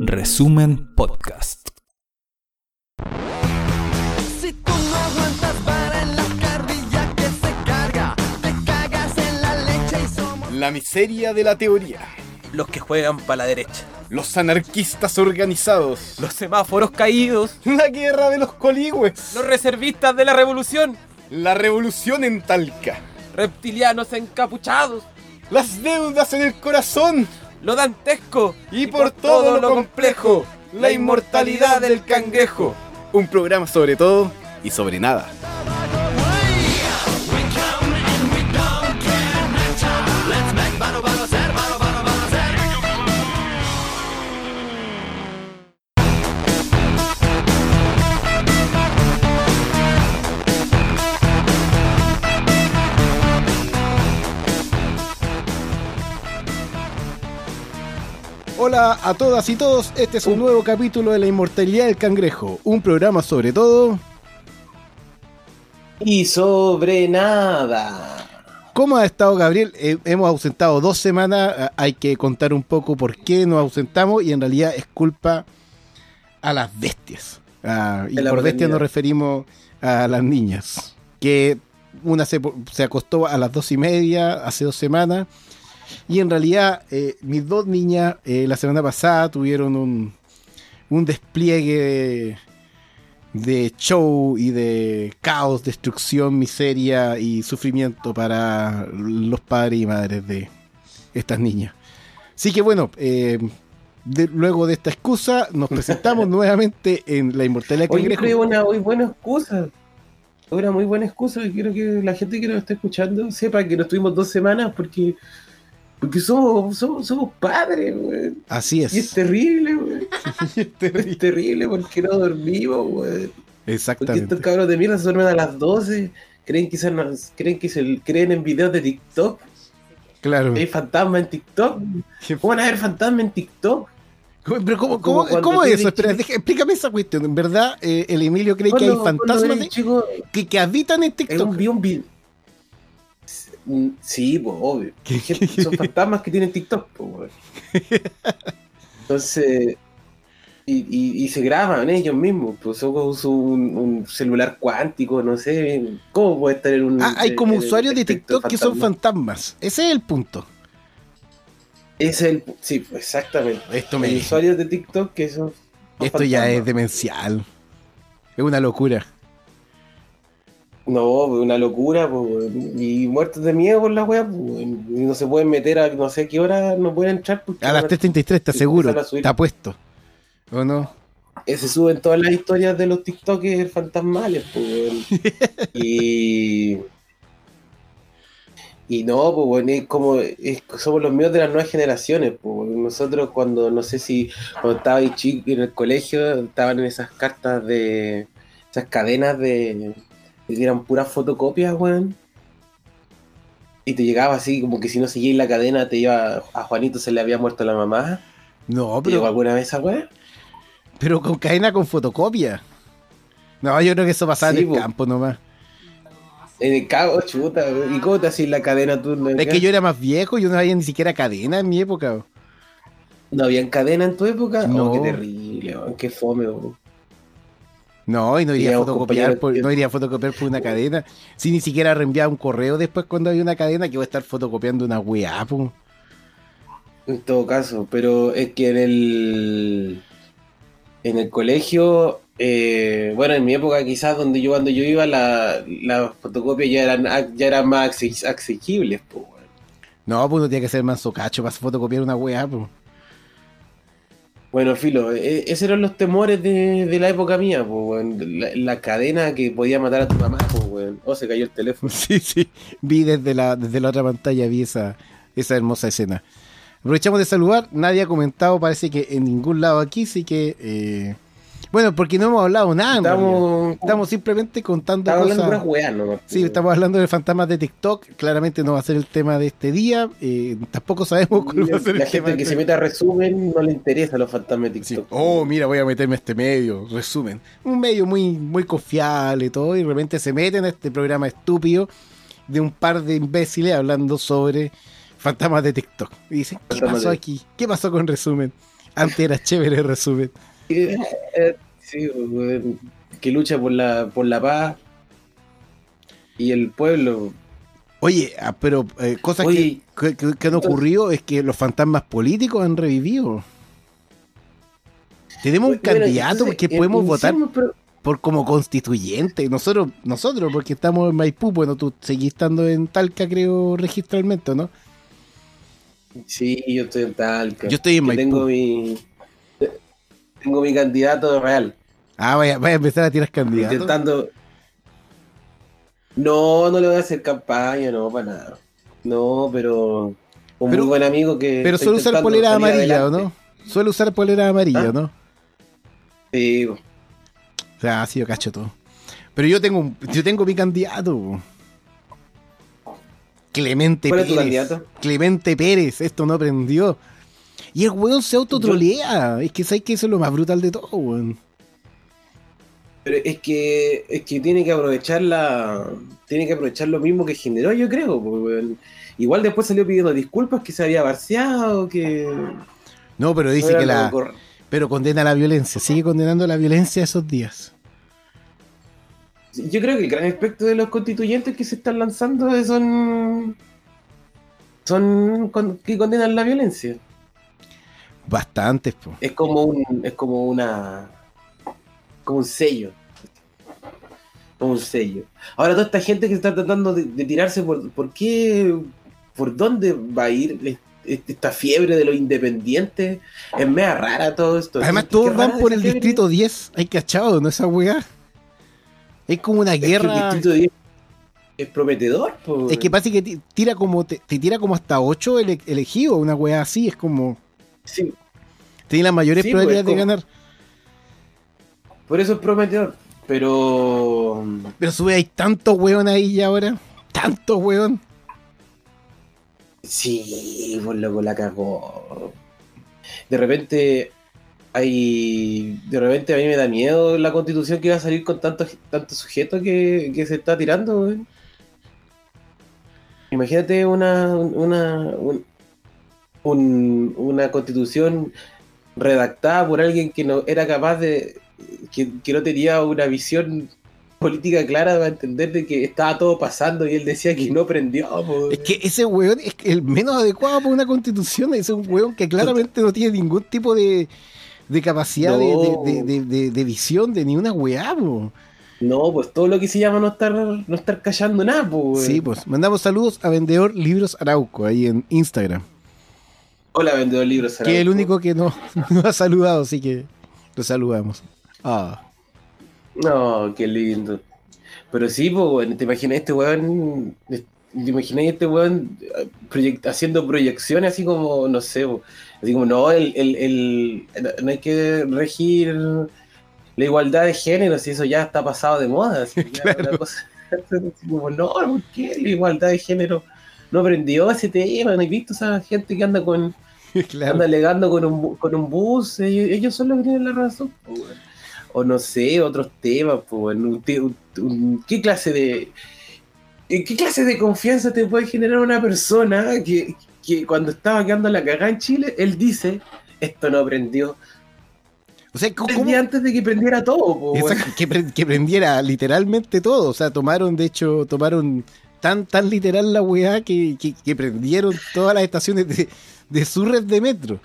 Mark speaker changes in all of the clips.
Speaker 1: Resumen Podcast.
Speaker 2: Si tú no aguantas vara en la carrilla que se carga, te cagas en la leche y somos.
Speaker 3: La miseria de la teoría.
Speaker 4: los que juegan para la derecha,
Speaker 3: Los anarquistas organizados.
Speaker 4: los semáforos caídos,
Speaker 3: La guerra de los coligües.
Speaker 4: los reservistas de la revolución,
Speaker 3: La revolución en Talca.
Speaker 4: reptilianos encapuchados,
Speaker 3: Las deudas en el corazón.
Speaker 4: Lo dantesco
Speaker 3: Y por todo lo complejo. La inmortalidad del cangrejo. Un programa sobre todo y sobre nada. Hola a todas y todos, este es un nuevo capítulo de La Inmortalidad del Cangrejo, un programa sobre todo...
Speaker 5: Y sobre nada.
Speaker 3: ¿Cómo ha estado Gabriel? Eh, hemos ausentado dos semanas, eh, hay que contar un poco por qué nos ausentamos y en realidad es culpa a las bestias. Ah, y por bestias nos referimos a las niñas, que una se, se acostó a las dos y media hace dos semanas y en realidad eh, mis dos niñas eh, la semana pasada tuvieron un, un despliegue de, de show y de caos, destrucción, miseria y sufrimiento para los padres y madres de estas niñas. Así que bueno, eh, de- luego de esta excusa nos presentamos nuevamente en La Inmortalidad
Speaker 5: Hoy
Speaker 3: Cangrejo.
Speaker 5: creo una muy buena excusa. Una muy buena excusa quiero que la gente que nos está escuchando sepa que nos tuvimos dos semanas porque porque somos, somos, somos padres, güey.
Speaker 3: Así es.
Speaker 5: Y es terrible, güey.
Speaker 3: Es terrible.
Speaker 5: Es terrible porque no dormimos, güey. Porque
Speaker 3: Exactamente.
Speaker 5: estos cabros de mierda se duermen a las 12. Creen que, son, creen que se creen en videos de TikTok.
Speaker 3: Claro.
Speaker 5: Hay fantasmas en TikTok. ¿Cómo van a haber fantasmas en TikTok?
Speaker 3: Pero ¿cómo, es eso? Espera,
Speaker 5: chico.
Speaker 3: deja- explícame esa cuestión. En verdad, eh, el Emilio cree que hay fantasmas de-
Speaker 5: chico,
Speaker 3: que, que habitan en TikTok.
Speaker 5: un, vi un Sí, pues, obvio. Gente- Son fantasmas que tienen TikTok, pues. Entonces, y, y- y se graban ellos mismos, pues su- un, un celular cuántico, no sé. ¿Cómo puede estar en un.
Speaker 3: Ah, hay como
Speaker 5: en
Speaker 3: usuarios de TikTok que son
Speaker 5: fantasma?
Speaker 3: fantasmas. Ese es el punto.
Speaker 5: Ese es el. Sí, pues, exactamente.
Speaker 3: Esto me
Speaker 5: Hay usuarios de TikTok que son.
Speaker 3: Esto ya es demencial. Es una locura.
Speaker 5: No, pues, una locura, pues, y muertos de miedo por la wea, pues, no se pueden meter a no sé a qué hora, no pueden entrar porque
Speaker 3: A las
Speaker 5: van
Speaker 3: 3.33, está seguro. Está puesto. ¿O no?
Speaker 5: Eh, se suben todas las historias de los TikTokers fantasmales, pues, y. Y no, pues, weón, es como. es- somos los míos de las nuevas generaciones, pues. Nosotros, cuando, no sé si. Cuando estaba ahí chico en el colegio, estaban en esas cartas de. Esas cadenas de. Que eran puras fotocopias, weón. Y te llegaba así, como que si no seguías la cadena, te iba. A Juanito se le había muerto la mamá.
Speaker 3: No,
Speaker 5: ¿Te llegó
Speaker 3: pero,
Speaker 5: alguna vez esa weón?
Speaker 3: pero con cadena con fotocopia. No, yo creo que eso pasaba
Speaker 5: Sí,
Speaker 3: en el
Speaker 5: po.
Speaker 3: campo nomás.
Speaker 5: En el cago, chuta, ¿y cómo te hacías la cadena tú? ¿No,
Speaker 3: Es que yo era más viejo, yo no había ni siquiera cadena en mi época. bro.
Speaker 5: ¿No habían cadena en tu época?
Speaker 3: No.
Speaker 5: Oh, qué terrible, weón, qué fome, weón.
Speaker 3: No, y no iría a
Speaker 5: Teníamos
Speaker 3: fotocopiar por, no iría a fotocopiar por una cadena. Si ni siquiera reenviaba un correo después cuando había una cadena que voy a estar fotocopiando una weá, po.
Speaker 5: En todo caso, pero es que en el en el colegio, eh, bueno, en mi época quizás donde yo cuando yo iba, la- las fotocopias ya eran ya eran más acce- asequibles, pues, weón.
Speaker 3: No, pues uno tiene que ser más socacho para fotocopiar una weá, po.
Speaker 5: Bueno, Filo, eh, esos eran los temores de, la época mía, pues. La, cadena que podía matar a tu mamá, pues. Oh, se cayó el teléfono.
Speaker 3: Sí, sí. Vi desde la, desde la otra pantalla, vi esa, esa hermosa escena. Aprovechamos de saludar. Nadie ha comentado, parece que en ningún lado aquí, así que. eh, bueno, porque no hemos hablado nada.
Speaker 5: Estamos,
Speaker 3: Estamos simplemente contando
Speaker 5: estamos hablando
Speaker 3: cosas.
Speaker 5: weas, nomás,
Speaker 3: Sí, estamos hablando de fantasmas de TikTok. Claramente no va a ser el tema de este día. eh, tampoco sabemos cuál va a ser
Speaker 5: La
Speaker 3: el tema.
Speaker 5: gente
Speaker 3: de
Speaker 5: que se mete a resumen no le interesa los fantasmas de
Speaker 3: Sí.
Speaker 5: TikTok.
Speaker 3: Oh, mira, voy a meterme a este medio. Resumen. Un medio muy, muy confiable y todo. Y de repente se meten a este programa estúpido de un par de imbéciles hablando sobre Fantasmas de TikTok. Y dicen, ¿qué pasó
Speaker 5: de-
Speaker 3: aquí? ¿Qué pasó con resumen? Antes era chévere el resumen.
Speaker 5: Eh, eh, sí, que lucha por la, por la paz y el pueblo.
Speaker 3: Oye, ah, pero eh, cosas
Speaker 5: Oye,
Speaker 3: que, que- que han ocurrido es que los fantasmas políticos han revivido. Tenemos un candidato
Speaker 5: entonces,
Speaker 3: que
Speaker 5: eh,
Speaker 3: podemos votar
Speaker 5: pero-
Speaker 3: por como constituyente. Nosotros, nosotros, porque estamos en Maipú, bueno, tú seguís estando en Talca, creo, registralmente, ¿no?
Speaker 5: Sí, yo estoy en Talca.
Speaker 3: Yo estoy en Maipú.
Speaker 5: Tengo mi, tengo mi candidato real.
Speaker 3: Ah, vaya, vaya a empezar a tirar candidatos.
Speaker 5: Intentando. No, no le voy a hacer campaña, no, para nada. No, pero. Un
Speaker 3: Pero-
Speaker 5: muy buen amigo que.
Speaker 3: Pero suele usar polera amarilla, ¿o
Speaker 5: adelante.
Speaker 3: no? Suele usar polera amarilla,
Speaker 5: ¿Ah?
Speaker 3: ¿no?
Speaker 5: Sí,
Speaker 3: O sea, así yo cacho todo. Pero yo tengo un- yo tengo mi candidato. Clemente
Speaker 5: ¿Cuál es tu
Speaker 3: Pérez.
Speaker 5: candidato?
Speaker 3: Clemente Pérez, esto no aprendió. Y el weón se autotrolea. Es que sabes que eso es lo más brutal de todo, weón.
Speaker 5: Pero es que, es que tiene que aprovechar la. Tiene que aprovechar lo mismo que generó, yo creo. weón, igual después salió pidiendo disculpas que se había barceado, que.
Speaker 3: No, pero dice
Speaker 5: no
Speaker 3: que la.
Speaker 5: cor-
Speaker 3: Pero condena la violencia. Sigue condenando la violencia esos días.
Speaker 5: Yo creo que el gran aspecto de los constituyentes que se están lanzando son. son con- que condenan la violencia.
Speaker 3: Bastantes, po.
Speaker 5: Es como un. es como una. como un sello. Como un sello. Ahora toda esta gente que está tratando de, de tirarse por. ¿Por qué? ¿Por dónde va a ir es- es- esta fiebre de los independientes? Es mea rara todo esto.
Speaker 3: Además, todos van por el
Speaker 5: fiebre.
Speaker 3: distrito 10. Hay cachado, ¿no? Esa weá. Es como una
Speaker 5: Es que el
Speaker 3: guerra.
Speaker 5: distrito 10 es prometedor. po.
Speaker 3: Es que pasa que ti- tira como te, te tira como hasta 8 ele- elegidos, una weá así, es como
Speaker 5: Sí,
Speaker 3: tiene las mayores
Speaker 5: Sí,
Speaker 3: probabilidades
Speaker 5: pues,
Speaker 3: de ganar.
Speaker 5: por eso es prometedor. Pero.
Speaker 3: Pero sube hay tantos weón ahí ya ahora, tantos weón.
Speaker 5: Sí, por loco la cagó. De repente hay. De repente a mí me da miedo la constitución que va a salir con tantos tantos sujetos que, que se está tirando, weón. Imagínate una. una. un- un- una constitución redactada por alguien que no era capaz de. que, que no tenía una visión política clara para entender de que estaba todo pasando y él decía que no prendió. po,
Speaker 3: Es que ese weón es el menos adecuado para una constitución, es un weón que claramente no tiene ningún tipo de, de capacidad de-
Speaker 5: No.
Speaker 3: de, de- de- de- de visión de ni una weá, po.
Speaker 5: No, pues todo lo que se llama no estar, no estar callando nada, pues.
Speaker 3: Sí, pues mandamos saludos a Vendedor Libros Arauco ahí en Instagram,
Speaker 5: Hola, vendedor de libros.
Speaker 3: que es el único que no, no ha saludado, así que lo saludamos. Ah.
Speaker 5: No, qué lindo. Pero sí, pues, te imaginas este weón. Te imaginas este weón eh, proyect- haciendo proyecciones así como, no sé, po, así como, no, el, el, el- no hay que regir la igualdad de género, si eso ya está pasado de moda. así, ya
Speaker 3: Claro.
Speaker 5: una cosa- así como, no, ¿por qué la igualdad de género no aprendió ese tema? ¿No has visto esa gente que anda con.
Speaker 3: Claro.
Speaker 5: anda alegando con un, con un bus, ellos, ellos son los que tienen la razón. O no sé, otros temas, po, weón, un te- un- un- ¿qué clase de eh, qué clase de confianza te puede generar una persona que, que cuando estaba quedando la cagada en Chile, él dice, esto no aprendió.
Speaker 3: O sea, ¿cómo,
Speaker 5: antes de que prendiera todo, po,
Speaker 3: que, que prendiera literalmente todo. O sea, tomaron, de hecho, tomaron tan, tan literal la weá que, que, que prendieron todas las estaciones de, de su red de metro.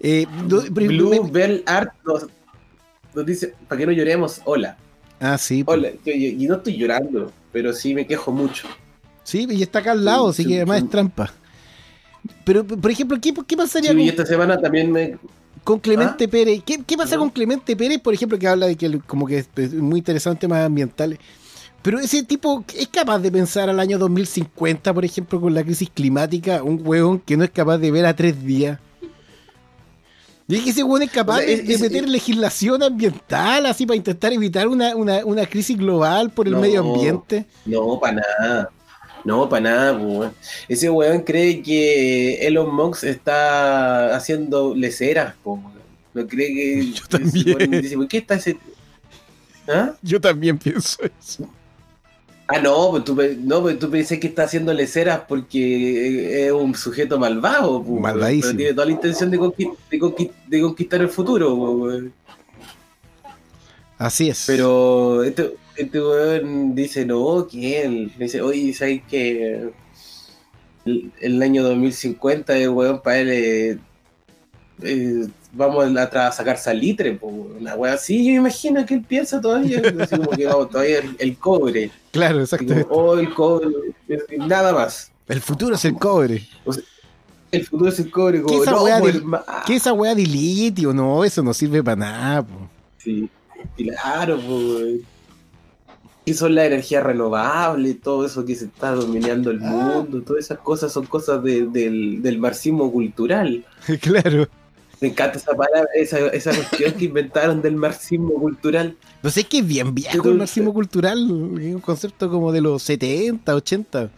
Speaker 3: Eh, do-
Speaker 5: Blue
Speaker 3: me-
Speaker 5: Bell Art nos, nos dice, para que no lloremos, hola.
Speaker 3: ah, sí. pues.
Speaker 5: Hola, y no estoy llorando, pero sí me quejo mucho.
Speaker 3: Sí, y está acá al lado, así
Speaker 5: Sí,
Speaker 3: que además
Speaker 5: sí.
Speaker 3: es trampa. Pero, por ejemplo, ¿qué, qué pasaría con,
Speaker 5: y esta semana también me,
Speaker 3: con Clemente Pérez? ¿Qué, qué pasa
Speaker 5: ¿Ah?
Speaker 3: con Clemente Pérez, por ejemplo, que habla de que como que es es muy interesante temas ambientales? Pero ese tipo es capaz de pensar al año 2050, por ejemplo, con la crisis climática, un hueón que no es capaz de ver a tres días. Y es que ese hueón es capaz
Speaker 5: O sea,
Speaker 3: de,
Speaker 5: es-
Speaker 3: de
Speaker 5: es-
Speaker 3: meter legislación ambiental así para intentar evitar una, una, una crisis global por el
Speaker 5: No.
Speaker 3: medio ambiente.
Speaker 5: No, para nada. No, para nada, weón. Ese weón cree que Elon Musk está haciendo leceras, po, weón. No cree que.
Speaker 3: Yo también.
Speaker 5: Dice, ¿por qué está ese.? ¿Ah?
Speaker 3: Yo también pienso eso.
Speaker 5: Ah, no, pues tú, no, pues tú pensás que está haciéndole ceras porque es un sujeto malvado, pues,
Speaker 3: Malvadísimo.
Speaker 5: pero tiene toda la intención de conquistar el futuro. pues,
Speaker 3: Así es.
Speaker 5: Pero este, este weón dice, no, que él. Dice, oye, ¿sabes que el, el año 2050, el weón, para él, eh, eh, vamos a, a sacar salitre, po, una weá así, yo imagino que él piensa todavía, así como que vamos, todavía el, el cobre,
Speaker 3: claro, exacto.
Speaker 5: oh, el cobre, nada más.
Speaker 3: El futuro es el cobre.
Speaker 5: El futuro es el cobre,
Speaker 3: ¿Qué esa
Speaker 5: no, pues,
Speaker 3: de-
Speaker 5: hermano.
Speaker 3: ¿Qué esa weá de litio? No, eso no sirve para nada. po.
Speaker 5: Sí, claro, pues. ¿Qué son las energías renovables? Todo eso que se está dominando el
Speaker 3: Ah.
Speaker 5: mundo, todas esas cosas son cosas de- del, del marxismo cultural.
Speaker 3: claro.
Speaker 5: Me encanta esa palabra, esa, esa cuestión que inventaron del marxismo cultural.
Speaker 3: No sé, es que es bien viejo el marxismo cultural. Es un concepto como de los 70, 80.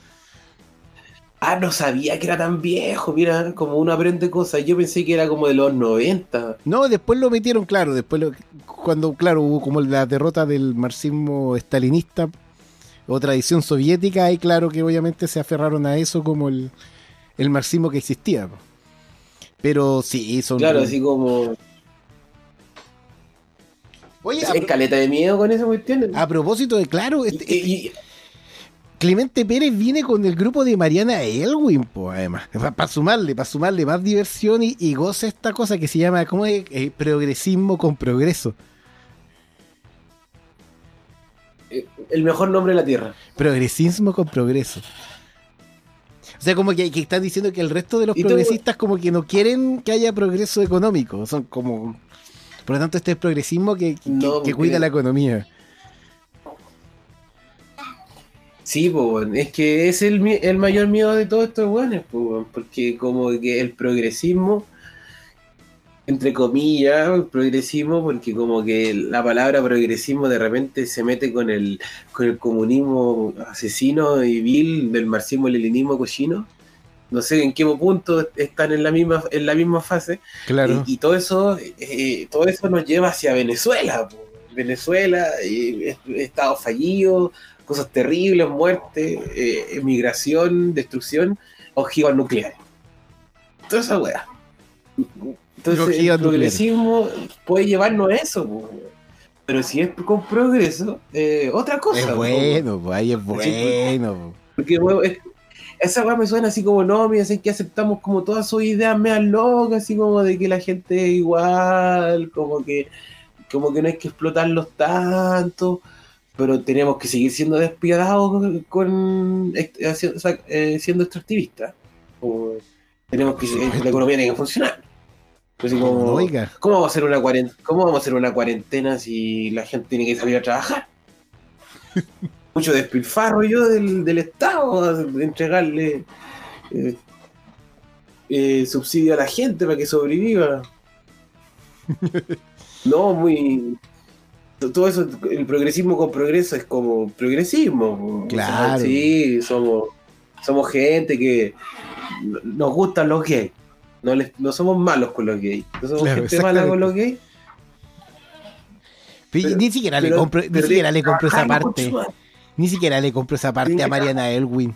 Speaker 5: Ah, no sabía que era tan viejo, mira, como uno aprende cosas. Yo pensé que era como de los 90.
Speaker 3: No, después lo metieron, claro, después lo- cuando, claro, hubo como la derrota del marxismo estalinista o tradición soviética, y claro que obviamente se aferraron a eso como el, el marxismo que existía. Pero sí, son...
Speaker 5: Claro, así como.
Speaker 3: Oye,
Speaker 5: caleta de miedo con esa cuestión.
Speaker 3: a propósito de, claro, este-
Speaker 5: y-
Speaker 3: Clemente Pérez viene con el grupo de Mariana Elwin, pues, además, para sumarle, para sumarle más diversión y, y goza esta cosa que se llama, ¿cómo es? Eh, progresismo con progreso.
Speaker 5: el mejor nombre de la tierra.
Speaker 3: Progresismo con progreso. O sea, como que, que están diciendo que el resto de los progresistas como que no quieren que haya progreso económico. Son como... Por lo tanto, este es progresismo que, que-
Speaker 5: No,
Speaker 3: que
Speaker 5: porque-
Speaker 3: cuida la economía.
Speaker 5: Sí, po, es que es el, el mayor miedo de todos estos weones, po, porque como que el progresismo, entre comillas, progresismo, porque como que la palabra progresismo de repente se mete con el, con el comunismo asesino y vil del marxismo-leninismo cochino. No sé en qué punto están en la misma, en la misma fase.
Speaker 3: Claro.
Speaker 5: Y, y todo eso, eh, todo eso nos lleva hacia Venezuela. po. Venezuela, eh, estado fallido, cosas terribles, muerte, eh, emigración, destrucción, ojivas nucleares. Toda esa weá. Entonces el progresismo puede llevarnos a eso, po. pero si es con progreso, eh, otra cosa.
Speaker 3: es
Speaker 5: po.
Speaker 3: bueno, pues ahí es
Speaker 5: pues.
Speaker 3: bueno. po.
Speaker 5: Porque weón, es- esa weá me suena así como, no, mira, sé que aceptamos como todas sus ideas meas locas, así como de que la gente es igual, como que, como que no hay que explotarlos tanto, pero tenemos que seguir siendo despiadados con, eh, siendo extractivistas. Tenemos que, eh, la economía tiene que funcionar. Pues así como,
Speaker 3: Oiga.
Speaker 5: ¿Cómo vamos a hacer una cuarentena? ¿Cómo vamos a hacer una cuarentena si la gente tiene que salir a trabajar? Mucho despilfarro yo del, del Estado, de entregarle eh, eh, subsidio a la gente para que sobreviva. No, muy. Todo eso, el progresismo con progreso es como progresismo. o sea,
Speaker 3: Claro.
Speaker 5: sí, somos, somos gente que nos gustan los gays. No, les, no somos malos con los gays. No somos
Speaker 3: Claro,
Speaker 5: gente mala con los gays.
Speaker 3: Pero
Speaker 5: Pero-
Speaker 3: ni siquiera le compro, ni siquiera le compro esa parte. Ni siquiera le compro esa parte a Mariana Elwin.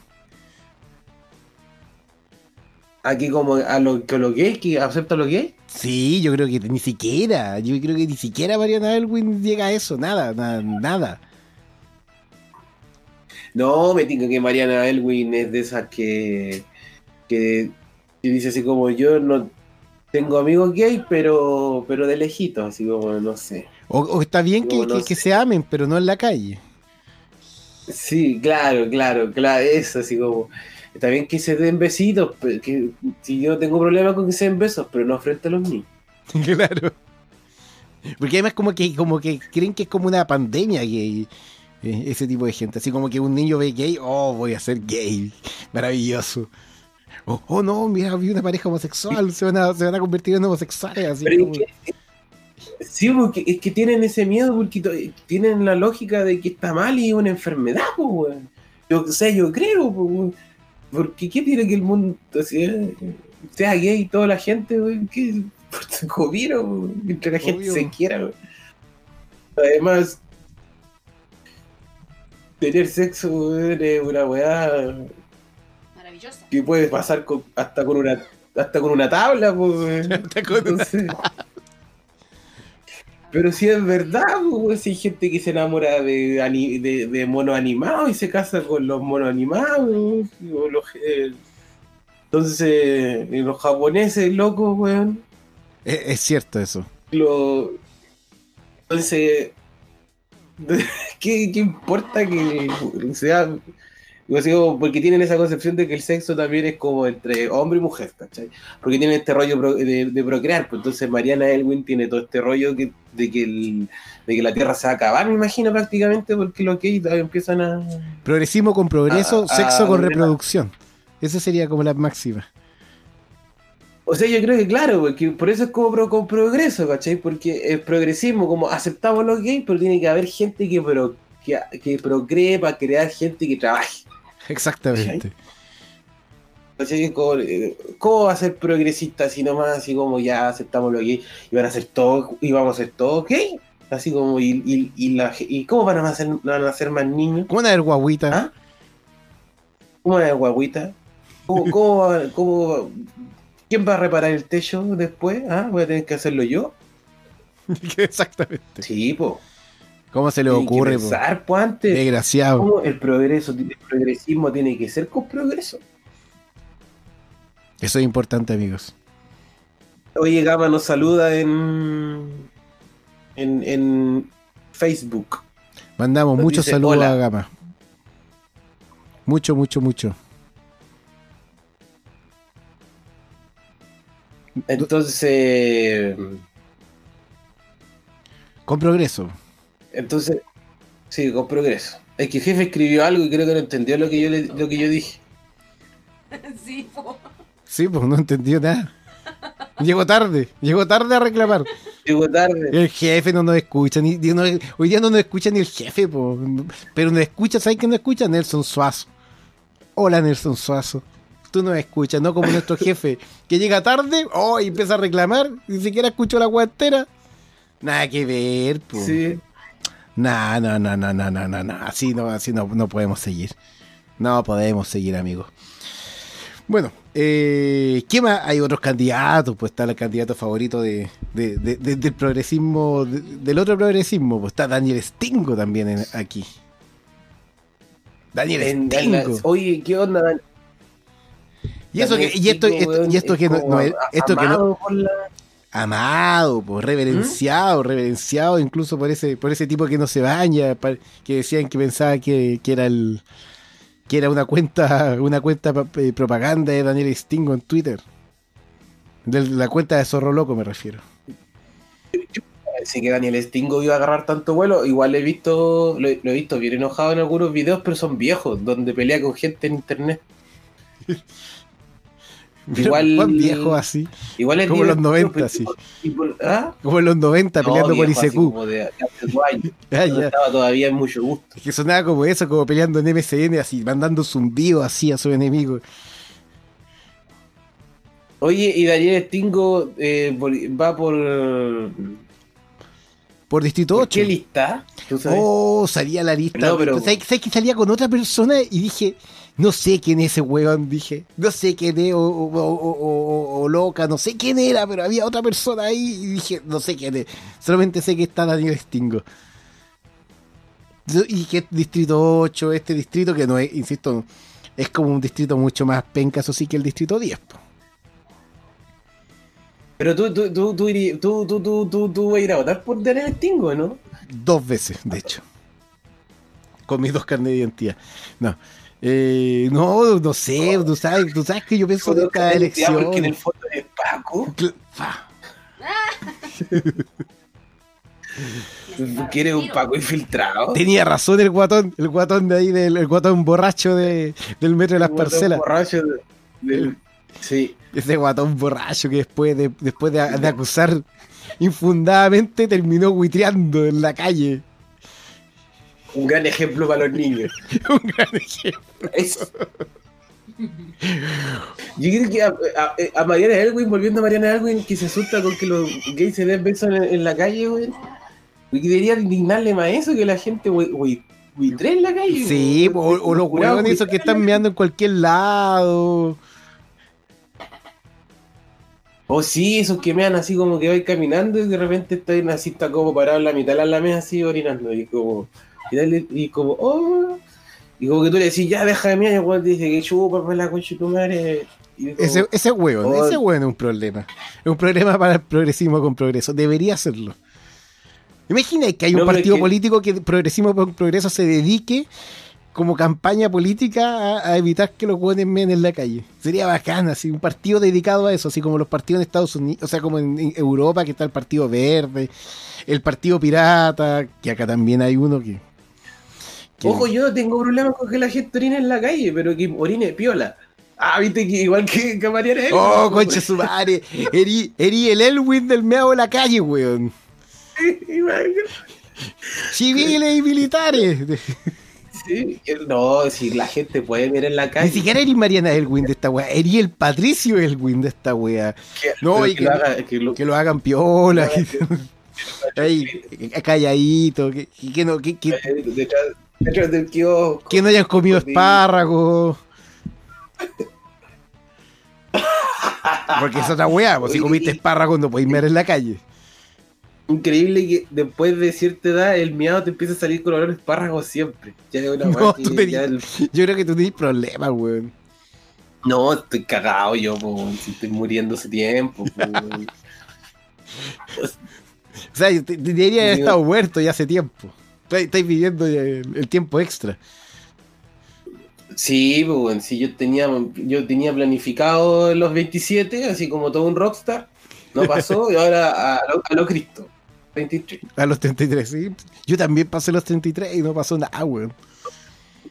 Speaker 5: Aquí como a los que los gays, que aceptan los gays.
Speaker 3: Sí, yo creo que ni siquiera. Yo creo que ni siquiera Mariana Elwin llega a eso. Nada, nada, nada.
Speaker 5: No, me tinca que Mariana Elwin es de esas que, que, que dice así como yo no tengo amigos gays, pero, pero de lejitos, así como no sé.
Speaker 3: O, o está bien que,
Speaker 5: No, no
Speaker 3: que- que
Speaker 5: sé.
Speaker 3: se amen, pero no en la calle.
Speaker 5: Sí, claro, claro, claro, eso, así como. Está bien que se den besitos, que si yo no tengo problema con que se den besos, pero no frente a los niños.
Speaker 3: claro. Porque además como que, como que creen que es como una pandemia gay. eh, Ese tipo de gente. Así como que un niño ve gay, oh, voy a ser gay. Maravilloso. Oh, oh, no, mira, vi una pareja homosexual, se van a, se van a convertir en homosexuales. Así
Speaker 5: Pero
Speaker 3: como-
Speaker 5: es que- sí, porque es que tienen ese miedo, porque tienen la lógica de que está mal y es una enfermedad, pues, weón. Yo, o sea, yo creo, pues. Porque ¿qué tiene que el mundo sea, sea gay toda la gente, weón? ¿Qué? Weón, mientras la gente
Speaker 3: Obvio.
Speaker 5: se quiera, weón. Además, tener sexo es una weá
Speaker 6: Maravillosa.
Speaker 5: que puede pasar con- hasta con una hasta con una tabla, pues, weón.
Speaker 3: Hasta con una
Speaker 5: Entonces- Pero si es verdad, pues, hay gente que se enamora de, ani- de, de monos animados y se casa con los monos animados. weón, o los, eh, entonces, y los japoneses locos, weón.
Speaker 3: Es, es cierto eso.
Speaker 5: Lo, entonces, ¿qué, qué importa que sea? Digo porque tienen esa concepción de que el sexo también es como entre hombre y mujer, ¿cachai? Porque tienen este rollo pro- de, de procrear, pues entonces Mariana Elwin tiene todo este rollo que, de, que el- de que la Tierra se va a acabar, me imagino prácticamente, porque los gays empiezan a...
Speaker 3: Progresismo con progreso, sexo con reproducción. Esa sería como la máxima.
Speaker 5: O sea, yo creo que claro, porque por eso es como pro- con progreso, ¿cachai? Porque el progresismo, como aceptamos los gays, pero tiene que haber gente que, pro- que, que procree para crear gente que trabaje.
Speaker 3: Exactamente.
Speaker 5: Como, eh, ¿Cómo va a ser progresista si nomás así como ya aceptamos gays y van a ser todos, y vamos a ser todos gay? Así como, y, y, y, la, y cómo van a nacer, van a nacer más niños?
Speaker 3: ¿Cómo van a ver guaguita?
Speaker 5: ¿Ah? ¿Cómo va a haber guaguita? ¿Cómo, cómo, cómo- ¿Quién va a reparar el techo después? ¿Ah? ¿Voy a tener que hacerlo yo?
Speaker 3: Exactamente.
Speaker 5: Sí, po.
Speaker 3: ¿Cómo se le
Speaker 5: que
Speaker 3: ocurre? po?
Speaker 5: pensar, po, antes.
Speaker 3: Desgraciado.
Speaker 5: ¿Cómo el progreso, el progresismo tiene que ser con progreso?
Speaker 3: Eso es importante, amigos.
Speaker 5: Oye, Gama nos saluda en, en, en Facebook.
Speaker 3: Mandamos
Speaker 5: Nos
Speaker 3: muchos
Speaker 5: dice,
Speaker 3: saludos
Speaker 5: "Hola".
Speaker 3: a Gama. Mucho, mucho, mucho.
Speaker 5: Entonces,
Speaker 3: Con progreso.
Speaker 5: Entonces, sí, con progreso. Es que el jefe escribió algo y creo que no entendió lo que yo, le- lo que yo dije.
Speaker 6: Sí, po.
Speaker 3: Sí, pues no entendió nada. Llegó tarde, llegó tarde a reclamar.
Speaker 5: Llegó tarde.
Speaker 3: El jefe no nos escucha, ni, ni- no- hoy día no nos escucha ni el jefe, po. pero nos escucha, ¿sabes quién nos escucha? Nelson Suazo. Hola Nelson Suazo. Tú nos escuchas, no como nuestro jefe, que llega tarde, oh, y empieza a reclamar, ni siquiera escuchó la guantera. Nada que ver, po.
Speaker 5: Sí.
Speaker 3: No, no, no, no, no, no, no, no. Así no, así no, no podemos seguir. No podemos seguir, amigos. Bueno, eh, ¿qué más? Hay otros candidatos, pues está el candidato favorito de, de- de- de- del progresismo, de- del otro progresismo, pues está Daniel Stingo también en- aquí. Daniel
Speaker 5: En-
Speaker 3: Stingo.
Speaker 5: oye, ¿qué onda? Dan-
Speaker 3: Y eso que, y esto, esto- y esto
Speaker 5: es
Speaker 3: que no, no es- esto que no,
Speaker 5: amado por
Speaker 3: amado, pues reverenciado, reverenciado incluso por ese, por ese tipo que no se baña, que decían que pensaba que, que era el que era una cuenta, una cuenta eh, propaganda de Daniel Stingo en Twitter. De la cuenta de Zorro Loco me refiero.
Speaker 5: Así que Daniel Stingo iba a agarrar tanto vuelo. Igual he visto, lo, lo he visto bien enojado en algunos videos, pero son viejos, donde pelea con gente en internet. Igual-
Speaker 3: Juan viejo así,
Speaker 5: Igual es
Speaker 3: Como los
Speaker 5: divertido,
Speaker 3: 90,
Speaker 5: pero-
Speaker 3: sí.
Speaker 5: por- ¿ah?
Speaker 3: como en los 90
Speaker 5: No,
Speaker 3: peleando por
Speaker 5: viejo, así
Speaker 3: ICQ.
Speaker 5: como de- de.
Speaker 3: Ah.
Speaker 5: Estaba todavía en mucho gusto.
Speaker 3: Es que sonaba como eso, como peleando en MSN, así, mandando zumbido así a su enemigo.
Speaker 5: Oye, y Daniel Stingo eh, por- va por.
Speaker 3: Por Distrito
Speaker 5: ¿por
Speaker 3: 8.
Speaker 5: qué lista? ¿Tú sabes?
Speaker 3: Oh, salía la lista.
Speaker 5: No, pero-
Speaker 3: ¿Sabes, sabes que salía con otra persona? Y dije, no sé quién es ese weón. Dije, no sé quién es, o, o- o- loca, no sé quién era, pero había otra persona ahí. Y dije, no sé quién es. Solamente sé que está Daniel Stingo. Y que Distrito 8, este distrito que no es, insisto, es como un distrito mucho más penca, eso sí, que el Distrito 10. po.
Speaker 5: Pero tú, tú, tú, tú, irí- tú, tú, tú, tú, tú vas a ir a votar por Daniel Stingo, ¿no?
Speaker 3: Dos veces, de hecho. Con mis dos carnes de identidad. No. Eh, no, no sé, tú sabes, tú sabes que yo pienso de cada elección.
Speaker 5: Porque en el fondo es Paco. Porque eres un Paco infiltrado.
Speaker 3: Tenía razón el guatón, el guatón de ahí, del, el guatón borracho de, del metro de las
Speaker 5: guatón
Speaker 3: parcelas.
Speaker 5: borracho de- del- Sí.
Speaker 3: Ese guatón borracho que después de, después de, de acusar infundadamente terminó buitreando en la calle.
Speaker 5: Un gran ejemplo para los niños.
Speaker 3: Un gran ejemplo.
Speaker 5: Es- Yo creo que a, a- a Mariana Elwin, volviendo a Mariana Elwin, que se asusta con que los gays se den besos en, en la calle, güey. Y que debería indignarle más eso que la gente, güey, en la calle.
Speaker 3: Sí, o, o los hueones esos que están meando en cualquier lado.
Speaker 5: O sí, esos que mean así como que vais caminando y de repente están así, está como parado en la mitad de la mesa así orinando. Y como, y, como, oh. Y como que tú le decís, ya deja de mear, y el te dice que chupa pues la concha tu madre. Como,
Speaker 3: Ese, ese hueón,
Speaker 5: Oh.
Speaker 3: ese hueón es un problema. Es un problema para el progresismo con progreso. Debería serlo. Imagina que hay un
Speaker 5: No,
Speaker 3: partido
Speaker 5: que-
Speaker 3: político que progresismo con progreso se dedique como campaña política a, a evitar que los hueones meen en la calle. Sería bacán, así, un partido dedicado a eso, así como los partidos en Estados Unidos, o sea, como en, en Europa, que está el Partido Verde, el Partido Pirata, que acá también hay uno que...
Speaker 5: Ojo, yo no tengo problema con que la gente orine en la calle, pero que orine piola. Ah, viste que igual que, Mariana Elwin,
Speaker 3: Oh,
Speaker 5: pues,
Speaker 3: concha su madre. Eri, eri el Elwin del meado de la calle, weón. Civiles y militares.
Speaker 5: sí, no, si la gente puede ver en la calle.
Speaker 3: Ni siquiera eres Mariana Elwin de esta weá. Eri el Patricio Elwin de esta weá.
Speaker 5: que,
Speaker 3: No, y
Speaker 5: que
Speaker 3: que-
Speaker 5: lo haga- que lo-
Speaker 3: Que lo hagan piola.
Speaker 5: que-
Speaker 3: ahí, calladito. Que, que no, que,
Speaker 5: eh, detrás, detrás del kiosco.
Speaker 3: que no hayan comido espárragos. Porque es otra weá. pues, si comiste espárragos no podéis ver en la calle.
Speaker 5: Increíble que después de cierta edad el miado te empieza a salir con olor a espárragos siempre. Ya es una
Speaker 3: No,
Speaker 5: weá que
Speaker 3: tú tenés-
Speaker 5: ya el-
Speaker 3: Yo creo que tú tienes problemas, weón.
Speaker 5: No, estoy cagado yo, weón, si estoy muriendo hace tiempo. weón.
Speaker 3: O sea, yo te- haber
Speaker 5: Digo-
Speaker 3: estado muerto ya hace tiempo. Estáis viviendo el, el tiempo extra.
Speaker 5: Sí, pues bueno, sí, yo tenía, yo tenía planificado los 27, así como todo un rockstar. No pasó, y ahora a, lo, a lo Cristo. 23.
Speaker 3: A los 33, sí. Yo también pasé los 33 y no pasó nada, weón.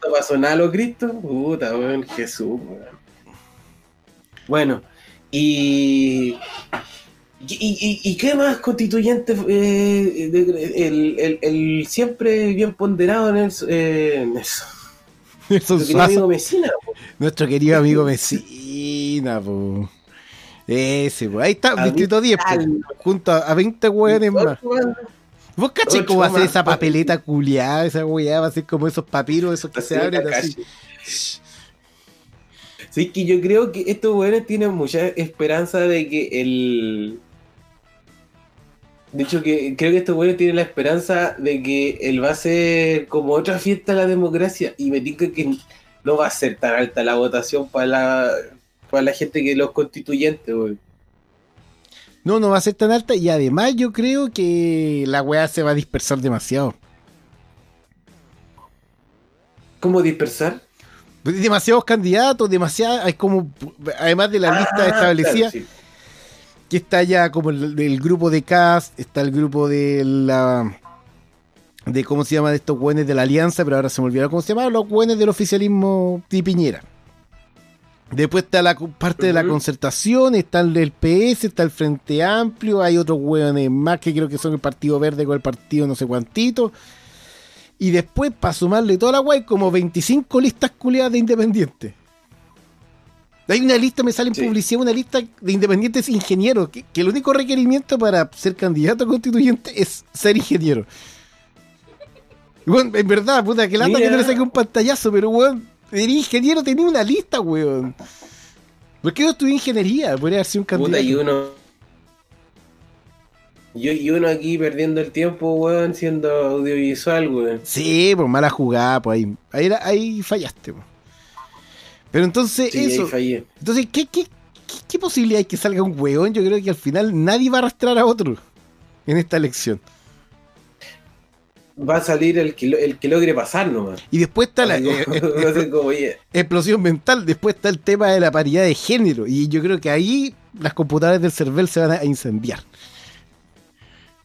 Speaker 5: No pasó nada a lo Cristo. Puta, weón, Jesús, weón. Bueno, y. ¿Y, y- y qué más constituyente? eh, de- el, el- el siempre bien ponderado Nelson, eh, Nelson.
Speaker 3: Nelson
Speaker 5: Nuestro querido amigo Mesina, po.
Speaker 3: nuestro querido amigo Mesina, po. Ese, po. Ahí está,
Speaker 5: A
Speaker 3: Distrito 10, po.
Speaker 5: Vital.
Speaker 3: junto a, a 20 weones más. ¿Vos
Speaker 5: Ocho
Speaker 3: cómo hacer
Speaker 5: más.
Speaker 3: esa papeleta culiada, esa weá? Va a ser como esos papiros, esos que se abren así.
Speaker 5: Sí, que yo creo que estos weones tienen mucha esperanza de que el. De hecho, que creo que estos weones tienen la esperanza de que él va a ser como otra fiesta de la democracia. Y me tinca que no va a ser tan alta la votación para la, para la gente que los constituyentes.
Speaker 3: No, no va a ser tan alta y además yo creo que la weá se va a dispersar demasiado.
Speaker 5: ¿Cómo dispersar?
Speaker 3: Demasiados candidatos, demasiadas, hay como, además de la lista
Speaker 5: Ah,
Speaker 3: establecida,
Speaker 5: claro, sí.
Speaker 3: Que está ya como el, el grupo de cast, está el grupo de la de cómo se llama de estos güenes de la alianza, pero ahora se me olvidó cómo se llama, los güenes del oficialismo de Piñera. Después está la parte de la concertación, está el del PS, está el Frente Amplio, hay otros güenes más que creo que son el Partido Verde con el partido no sé cuantito. Y después, para sumarle toda la guay, como 25 listas culiadas de independientes. Hay una lista, me sale en
Speaker 5: Sí.
Speaker 3: publicidad, una lista de independientes ingenieros, que, que el único requerimiento para ser candidato a constituyente es ser ingeniero. Bueno, en verdad, puta, que lata que no le saque un pantallazo, pero weón, eres ingeniero, tenía una lista, weón. ¿Por qué no estudié ingeniería? Podría haber sido un candidato.
Speaker 5: Puta, y uno. Yo, y uno aquí perdiendo el tiempo, weón, siendo audiovisual, weón.
Speaker 3: Sí, pues mala jugada, pues ahí, ahí, ahí fallaste. pues. Pero entonces,
Speaker 5: Sí,
Speaker 3: eso. Entonces, ¿qué, qué, qué, qué posibilidad hay que salga un weón? Yo creo que al final nadie va a arrastrar a otro en esta elección.
Speaker 5: Va a salir el que, el que logre pasar nomás.
Speaker 3: Y después está la eh, eh, explosión mental, después está el tema de la paridad de género. Y yo creo que ahí las computadoras del CERVEL se van a incendiar.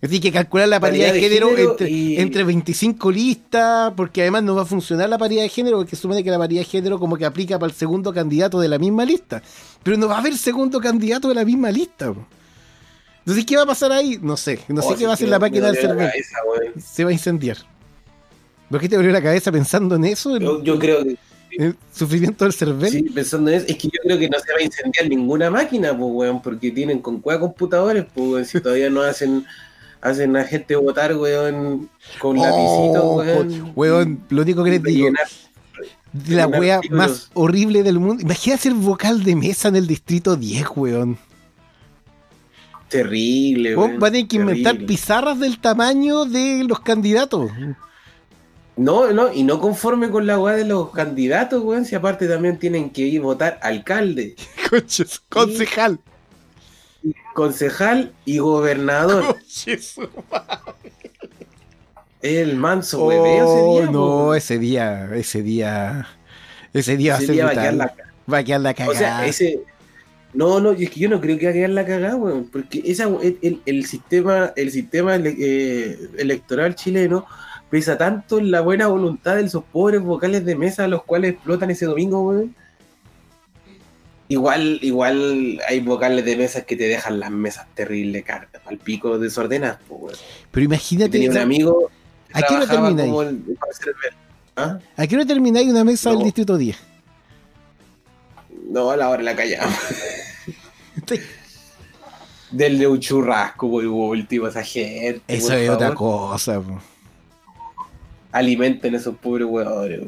Speaker 3: Así que calcular la paridad, de, género, entre,
Speaker 5: y-
Speaker 3: entre 25 listas, porque además no va a funcionar la paridad de género, porque supone que la paridad de género como que aplica para el segundo candidato de la misma lista. Pero no va a haber segundo candidato de la misma lista. Entonces, ¿qué va a pasar ahí? No sé. No sé
Speaker 5: oh,
Speaker 3: qué va a hacer la máquina del
Speaker 5: weón.
Speaker 3: Se va a incendiar. ¿Por qué te abrió la cabeza pensando en eso? ¿En,
Speaker 5: Yo, yo creo que,
Speaker 3: el sufrimiento del CERVEL?
Speaker 5: sí, pensando en eso, es que yo creo que no se va a incendiar ninguna máquina, pues, weón, porque tienen con cueva computadores, pues, weón, si todavía no hacen hacen a gente votar, weón, con lapicitos,
Speaker 3: Oh,
Speaker 5: weón.
Speaker 3: weón, lo único que les digo, la wea
Speaker 5: artículos.
Speaker 3: más horrible del mundo. Imagina ser vocal de mesa en el distrito 10, weón.
Speaker 5: Terrible, weón.
Speaker 3: van a tener que inventar pizarras del tamaño de los candidatos.
Speaker 5: No, no, y no conforme con la weá de los candidatos, weón, si aparte también tienen que ir a votar alcalde,
Speaker 3: Conches, concejal.
Speaker 5: Concejal y gobernador. El manso hueveo ese
Speaker 3: Oh,
Speaker 5: día,
Speaker 3: no,
Speaker 5: po.
Speaker 3: ese día, ese día, ese día va a
Speaker 5: Ese día va a quedar
Speaker 3: brutal.
Speaker 5: la
Speaker 3: Va a quedar la
Speaker 5: O
Speaker 3: cagada.
Speaker 5: sea, ese. No, no, es que yo no creo que va a quedar la cagada, weón. Porque esa, el, el- el sistema, el sistema eh, electoral chileno pesa tanto en la buena voluntad de esos pobres vocales de mesa a los cuales explotan ese domingo, weón. Igual, igual hay vocales de mesas que te dejan las mesas terribles, cartas, al pico desordenadas, weón.
Speaker 3: Pero imagínate,
Speaker 5: tenía un
Speaker 3: ¿a
Speaker 5: amigo que
Speaker 3: ¿A qué hora termináis?
Speaker 5: ¿Ah?
Speaker 3: qué hora termináis una mesa del distrito 10?
Speaker 5: No, a la hora de la callada. Denle un churrasco por último a esa gente.
Speaker 3: Eso es otra cosa. po.
Speaker 5: Alimenten a esos pobres huevones.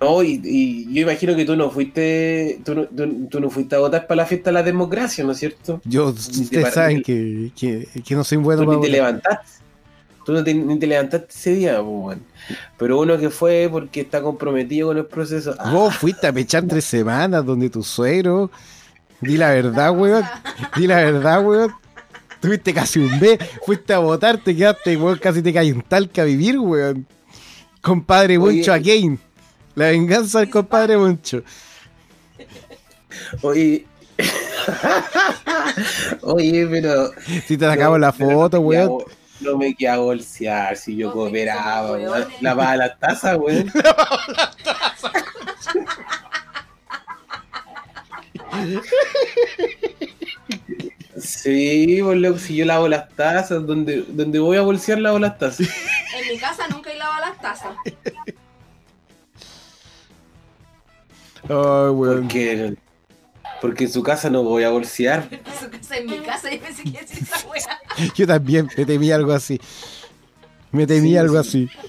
Speaker 5: No, y, y yo imagino que tú no fuiste, tú no, tú, tú no fuiste a votar para la fiesta de la democracia, ¿no es cierto?
Speaker 3: Yo,
Speaker 5: te
Speaker 3: ustedes saben que, que, que no soy bueno
Speaker 5: tú
Speaker 3: para
Speaker 5: ni te levantaste. Tú no te, ni te levantaste ese día, weón. Pero uno que fue porque está comprometido con el proceso. ah,
Speaker 3: Vos fuiste a pechar tres semanas donde tu suegro. Di la verdad, weón. Di la verdad, weón. Tuviste casi un mes. Fuiste a votar, te quedaste, weón. Casi te cae un talca a vivir, weón. Compadre
Speaker 5: Oye.
Speaker 3: Moncho again. La venganza del compadre Moncho.
Speaker 5: Oye. Oye, pero.
Speaker 3: Si te sacamos la
Speaker 5: pero
Speaker 3: foto,
Speaker 5: no me
Speaker 3: weón.
Speaker 5: queda- No me queda bolsear si yo
Speaker 6: No,
Speaker 5: cooperaba, weón. Lavaba las tazas, weón. Sí, pues loco, si yo lavo las tazas, donde, donde voy a bolsear lavo las tazas.
Speaker 6: En mi casa nunca he lavado las tazas.
Speaker 3: Ay, weón.
Speaker 5: Porque, porque en su casa no voy a bolsear.
Speaker 6: Su casa en mi casa, yo pensé que esa wea.
Speaker 3: Yo también me temí algo así. Me temí
Speaker 5: Sí,
Speaker 3: algo
Speaker 5: sí.
Speaker 3: así.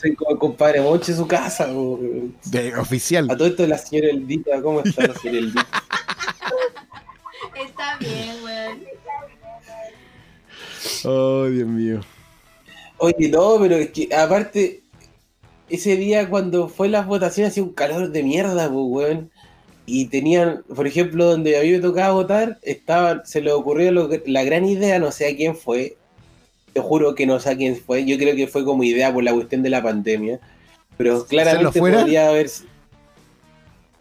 Speaker 5: Soy como el compadre Monche en su casa. weón.
Speaker 3: De oficial.
Speaker 5: A todo esto la señora Eldita, ¿cómo está la señora Eldita?
Speaker 6: Está bien, weón.
Speaker 3: Oh, Dios mío.
Speaker 5: Oye, no, pero es que aparte, ese día cuando fue las votaciones hacía un calor de mierda, pues, weón. Y tenían, por ejemplo, donde a mí me tocaba votar, estaban, se le ocurrió lo la gran idea, no sé a quién fue. Te juro que no sé a quién fue. Yo creo que fue como idea por la cuestión de la pandemia. Pero claramente podría haber.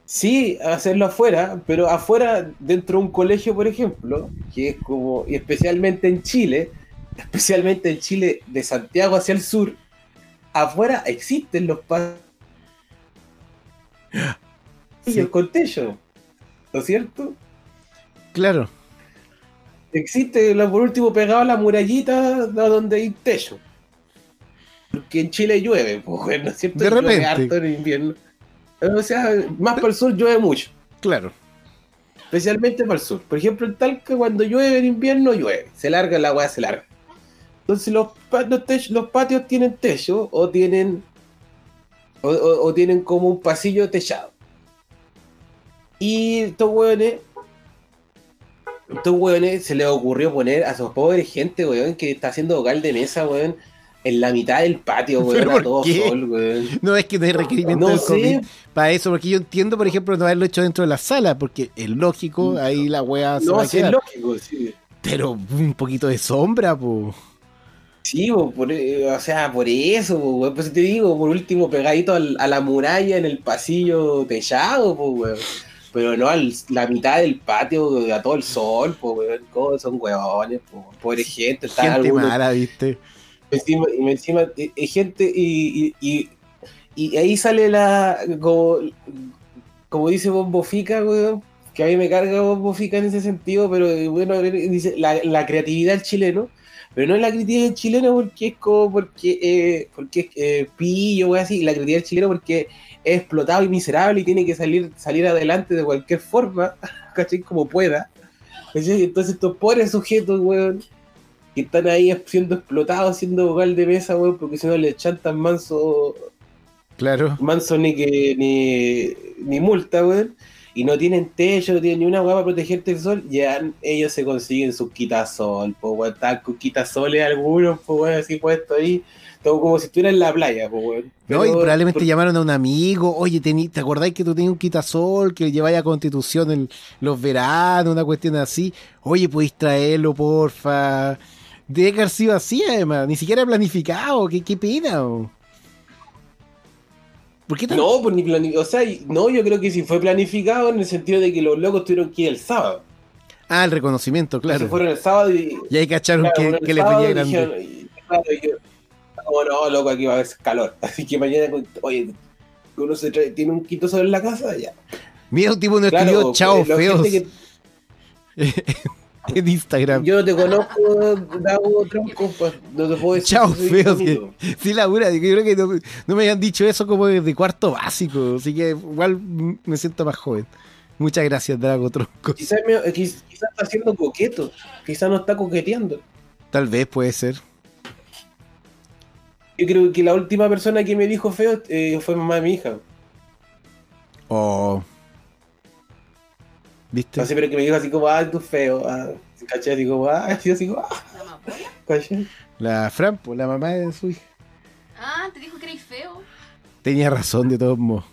Speaker 5: Sí, hacerlo afuera, pero afuera, dentro de un colegio, por ejemplo, que es como, y especialmente en Chile, especialmente en Chile, de Santiago hacia el sur, afuera existen los pasillos
Speaker 3: Sí.
Speaker 5: con techo, ¿no es cierto?
Speaker 3: Claro.
Speaker 5: Existe, por último, pegado a la murallita donde hay techo. Porque en Chile llueve, pues, ¿no es cierto?
Speaker 3: De
Speaker 5: Llueve
Speaker 3: repente.
Speaker 5: harto en invierno. O sea, más para el sur llueve mucho.
Speaker 3: Claro.
Speaker 5: especialmente para el sur. Por ejemplo, en Talca, cuando llueve en invierno, llueve. Se larga, la weá se larga. Entonces, los, los, tech- los patios tienen techo o tienen. O, o- o tienen como un pasillo techado. Y estos weones. Estos weones se les ocurrió poner a esos pobres gente, weón, que está haciendo vocal de mesa, weón, en la mitad del patio, weón,
Speaker 3: ¿Pero
Speaker 5: a todo
Speaker 3: qué?
Speaker 5: sol, weón.
Speaker 3: No es que no hay requerimiento
Speaker 5: No sé.
Speaker 3: Para eso, porque yo entiendo, por ejemplo, no haberlo hecho dentro de la sala, porque es lógico, ahí la wea se va
Speaker 5: No,
Speaker 3: a
Speaker 5: sí, es lógico, sí.
Speaker 3: Pero un poquito de sombra, po.
Speaker 5: Sí, bo, por, eh, o sea, por eso, bo, pues te digo, por último, pegadito al- a la muralla en el pasillo techado, pues. Pero no a la mitad del patio a todo el sol, pues, weón. ¿Cómo son po? Pobre gente,
Speaker 3: Gente
Speaker 5: algunos.
Speaker 3: mala, ¿viste?
Speaker 5: Encima, y encima eh, eh, gente, y, y, y, y ahí sale la. Como, como dice Bombo Fica, weón. Que a mí me carga Bombo Fica en ese sentido, pero eh, bueno, dice la, la creatividad del chileno. Pero no es la creatividad del chileno porque es como porque, eh, porque es eh, pillo, weón, así. La creatividad del chileno porque es explotado y miserable y tiene que salir, salir adelante de cualquier forma, ¿cachai? Como pueda. ¿cachai? Entonces estos pobres sujetos, weón, que están ahí siendo explotados, siendo vocal de mesa, weón, porque si no le chantan manso,
Speaker 3: Claro.
Speaker 5: manso ni que ni, ni multa, weón. Y no tienen techo, no tienen ni una weá para protegerte del sol, ya ellos se consiguen sus quitasol, pues weón, están con quitasoles algunos, pues weón, así puesto ahí, todo como si estuviera en la playa, pues weón.
Speaker 3: No, y probablemente
Speaker 5: por-
Speaker 3: llamaron a un amigo, oye, tení- ¿te acordáis que tú tenías un quitasol que lleváis a Constitución en los veranos, una cuestión así? Oye, podéis traerlo, porfa. Debe haber sido así, además, ni siquiera planificado, qué, qué pena. ¿Por qué tan-
Speaker 5: No, pues ni planificado. O sea, no, yo creo que sí fue planificado en el sentido de que los locos tuvieron que ir el sábado.
Speaker 3: Ah, el reconocimiento,
Speaker 5: Claro. Se fueron el sábado y.
Speaker 3: Y ahí cacharon
Speaker 5: claro,
Speaker 3: que, que les venía grande.
Speaker 5: dijeron, y, claro, y yo, como no, loco, aquí va a haber calor. Así que mañana, oye, uno se trae- tiene un quito sobre la casa, ya.
Speaker 3: Mira, un tipo no
Speaker 5: Claro,
Speaker 3: chao
Speaker 5: pues, la
Speaker 3: feos
Speaker 5: gente
Speaker 3: en Instagram.
Speaker 5: yo no te conozco, Dago Tronco, no te puedo decir.
Speaker 3: Chao
Speaker 5: si amigo.
Speaker 3: sí, Laura, yo creo que no, no me habían dicho eso como desde cuarto básico. Así que igual me siento más joven. Muchas gracias, Drago Tronco.
Speaker 5: Quizás eh, quiz- quizás está siendo coqueto, quizás no está coqueteando.
Speaker 3: Tal vez puede ser.
Speaker 5: Yo creo que la última persona que me dijo feo eh, fue mamá de mi hija.
Speaker 3: O. ¿Viste?
Speaker 5: Así, pero que me dijo así como, ah, tú feo. Ah, ¿Cachai? Digo, ah, yo así como, ah. ¿cachai?
Speaker 3: La Fran, pues, la mamá de su hija.
Speaker 6: Ah, te dijo que eres feo.
Speaker 3: Tenía razón, de todos modos.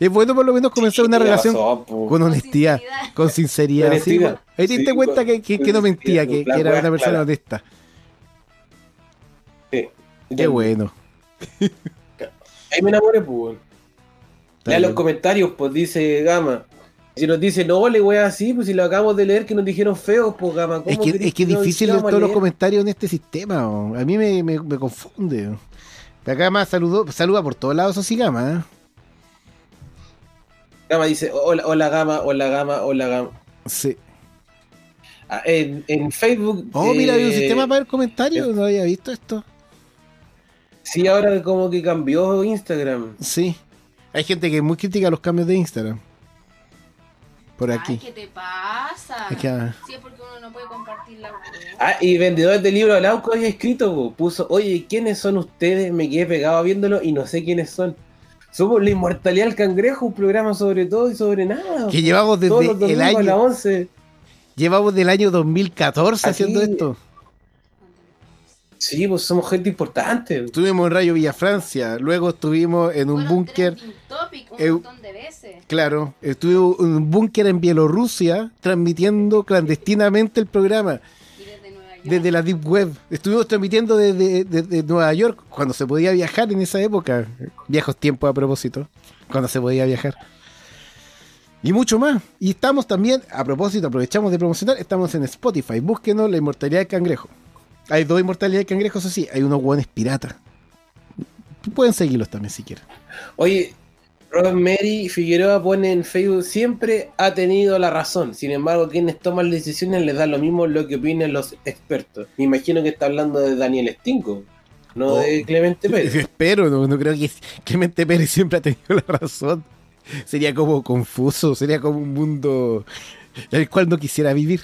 Speaker 3: Es bueno por lo menos comenzar una relación
Speaker 5: razón,
Speaker 3: con honestidad,
Speaker 6: sinceridad.
Speaker 3: con sinceridad.
Speaker 5: Con
Speaker 3: sí. Ahí te diste
Speaker 5: Sí,
Speaker 3: cuenta que, que- no mentía, que, que era una persona honesta.
Speaker 5: Sí.
Speaker 3: Qué bueno.
Speaker 5: Ahí me enamoré, pues. Lea los comentarios, pues dice Gama. Si nos dice, no, le voy así, pues si lo acabamos de leer que nos dijeron feos, pues Gama. ¿cómo
Speaker 3: Es que, es que
Speaker 5: no-
Speaker 3: difícil leer
Speaker 5: a
Speaker 3: todos los comentarios en este sistema. o. A mí me, me- me confunde. o. Pero Acá más saludó, saluda por todos lados, así Gama. ¿eh?
Speaker 5: Gama dice, hola, hola Gama, hola Gama, hola Gama.
Speaker 3: Sí.
Speaker 5: Ah, en, en Facebook.
Speaker 3: Oh, mira, hay un
Speaker 5: eh,
Speaker 3: sistema para ver comentarios. No había visto esto.
Speaker 5: Sí, ahora como que cambió Instagram.
Speaker 3: Sí. Hay gente que es muy crítica a los cambios de Instagram. Por
Speaker 6: Ay,
Speaker 3: aquí.
Speaker 6: ¿qué te pasa?
Speaker 3: Es que, ah,
Speaker 6: Sí, es porque uno no puede compartir la web.
Speaker 5: Ah, y vendedores de libros de Lauco había escrito, po, puso, oye, ¿quiénes son ustedes? Me quedé pegado viéndolo y no sé quiénes son. Somos la inmortalidad del cangrejo, un programa sobre todo y sobre nada.
Speaker 3: que llevamos
Speaker 5: Todos los
Speaker 3: desde el
Speaker 5: domingos a
Speaker 3: año.
Speaker 5: 11.
Speaker 3: Llevamos del año 2014
Speaker 5: Aquí-
Speaker 3: haciendo esto.
Speaker 5: Sí, pues somos gente importante.
Speaker 3: Estuvimos en Radio Villa Francia, luego estuvimos en un búnker,
Speaker 6: un
Speaker 3: Eu-
Speaker 6: montón de veces.
Speaker 3: claro, estuvimos en un búnker en Bielorrusia transmitiendo clandestinamente el programa
Speaker 6: Y desde Nueva York.
Speaker 3: desde la Deep Web. Estuvimos transmitiendo desde, desde Nueva York cuando se podía viajar en esa época. Viejos tiempos a propósito, cuando se podía viajar. Y mucho más. Y estamos también, a propósito, aprovechamos de promocionar, estamos en Spotify. Búsquenos la inmortalidad del cangrejo. Hay dos inmortalidades de cangrejos, eso sí, hay unos guanes piratas. Pueden seguirlos también si quieren.
Speaker 5: Oye, Rosemary Figueroa pone en Facebook, siempre ha tenido la razón. Sin embargo, quienes toman las decisiones les da lo mismo lo que opinen los expertos. Me imagino que está hablando de Daniel Stinko, no
Speaker 3: Oh.
Speaker 5: de Clemente Pérez.
Speaker 3: Espero, no, no creo que Clemente Pérez siempre ha tenido la razón. Sería como confuso, sería como un mundo en el cual no quisiera vivir.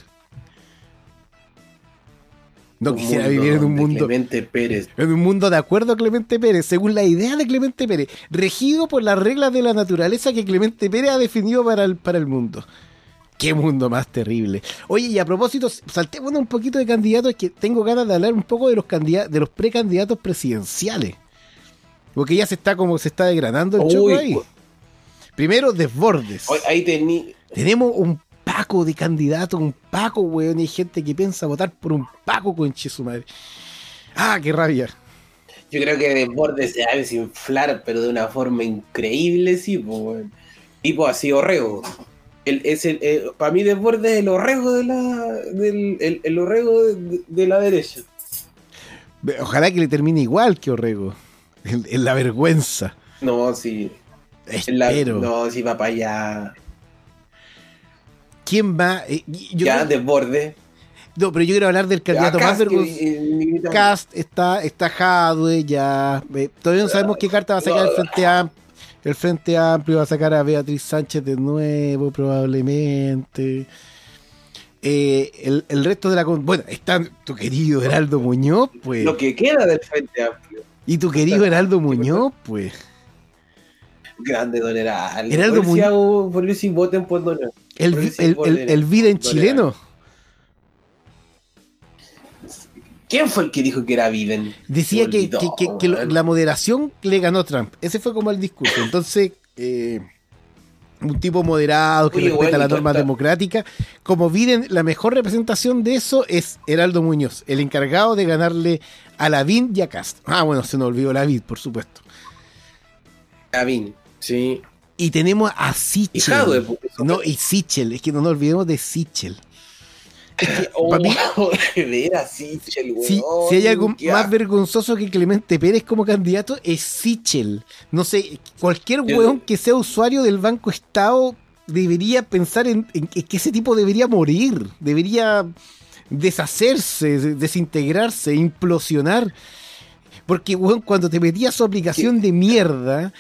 Speaker 3: No
Speaker 5: Un
Speaker 3: quisiera vivir en un mundo,
Speaker 5: Clemente Pérez.
Speaker 3: en un mundo de acuerdo a Clemente Pérez, según la idea de Clemente Pérez, regido por las reglas de la naturaleza que Clemente Pérez ha definido para el, para el mundo. Qué mundo más terrible. Oye, y a propósito, saltémonos un poquito de candidatos, que tengo ganas de hablar un poco de los candidatos, de los precandidatos presidenciales. Porque ya se está como se está degradando el
Speaker 5: Uy,
Speaker 3: choco ahí. Primero, desbordes.
Speaker 5: Ahí tení.
Speaker 3: Tenemos un paco de candidatos, un paco, weón, y hay gente que piensa votar por un paco, conche su madre. Ah, qué rabia.
Speaker 5: Yo creo que Desbordes se va a desinflar, pero de una forma increíble, sí, weón. Tipo así, Orrego. El, es el, eh, para mí Desbordes es el Orrego de la, del, el, el Orrego de, de la derecha.
Speaker 3: Ojalá que le termine igual que Orrego. En, en la vergüenza.
Speaker 5: No, sí. en la-
Speaker 3: Espero.
Speaker 5: no, sí va para allá.
Speaker 3: ¿Quién va? Eh, yo
Speaker 5: ya,
Speaker 3: creo-
Speaker 5: Desbordes.
Speaker 3: no, pero yo quiero hablar del candidato más vergonzoso.
Speaker 5: eh,
Speaker 3: Cast está, está Jadwe ya. eh, todavía no sabemos qué carta va a sacar el Frente Amplio. El Frente Amplio va a sacar a Beatriz Sánchez de nuevo, probablemente. eh, el, el resto de la... Bueno, está tu querido Heraldo Muñoz, pues.
Speaker 5: Lo que queda del Frente Amplio.
Speaker 3: Y tu querido Heraldo Muñoz, pues.
Speaker 5: Grande Don Heraldo.
Speaker 3: Heraldo
Speaker 5: por si voten por Don Heraldo.
Speaker 3: El, el, el,
Speaker 5: era-
Speaker 3: el vida en
Speaker 5: gol
Speaker 3: chileno.
Speaker 5: ¿Quién fue el que dijo que era Biden?
Speaker 3: Decía que, que- que- la moderación le ganó Trump. Ese fue como el discurso. Entonces, eh, un tipo moderado que
Speaker 5: Oye,
Speaker 3: respeta las normas democráticas. Como Biden, la mejor representación de eso es Heraldo Muñoz, el encargado de ganarle a Lavín y a Cast. Ah, bueno, se nos olvidó Lavín, por supuesto.
Speaker 5: Gavin, sí.
Speaker 3: Y tenemos a Sichel.
Speaker 5: Eso-
Speaker 3: No, y Sichel, es que no nos olvidemos de Sichel.
Speaker 5: Oh,
Speaker 3: pa' mí-
Speaker 5: de veras, sí, chel,
Speaker 3: Si,
Speaker 5: weón,
Speaker 3: si hay algo más
Speaker 5: asco.
Speaker 3: vergonzoso que Clemente Pérez como candidato, es Sichel. No sé, cualquier weón que sea usuario del Banco Estado debería pensar en, en que que ese tipo debería morir, debería deshacerse, de- desintegrarse, implosionar. Porque, weón, cuando te metías su aplicación de mierda,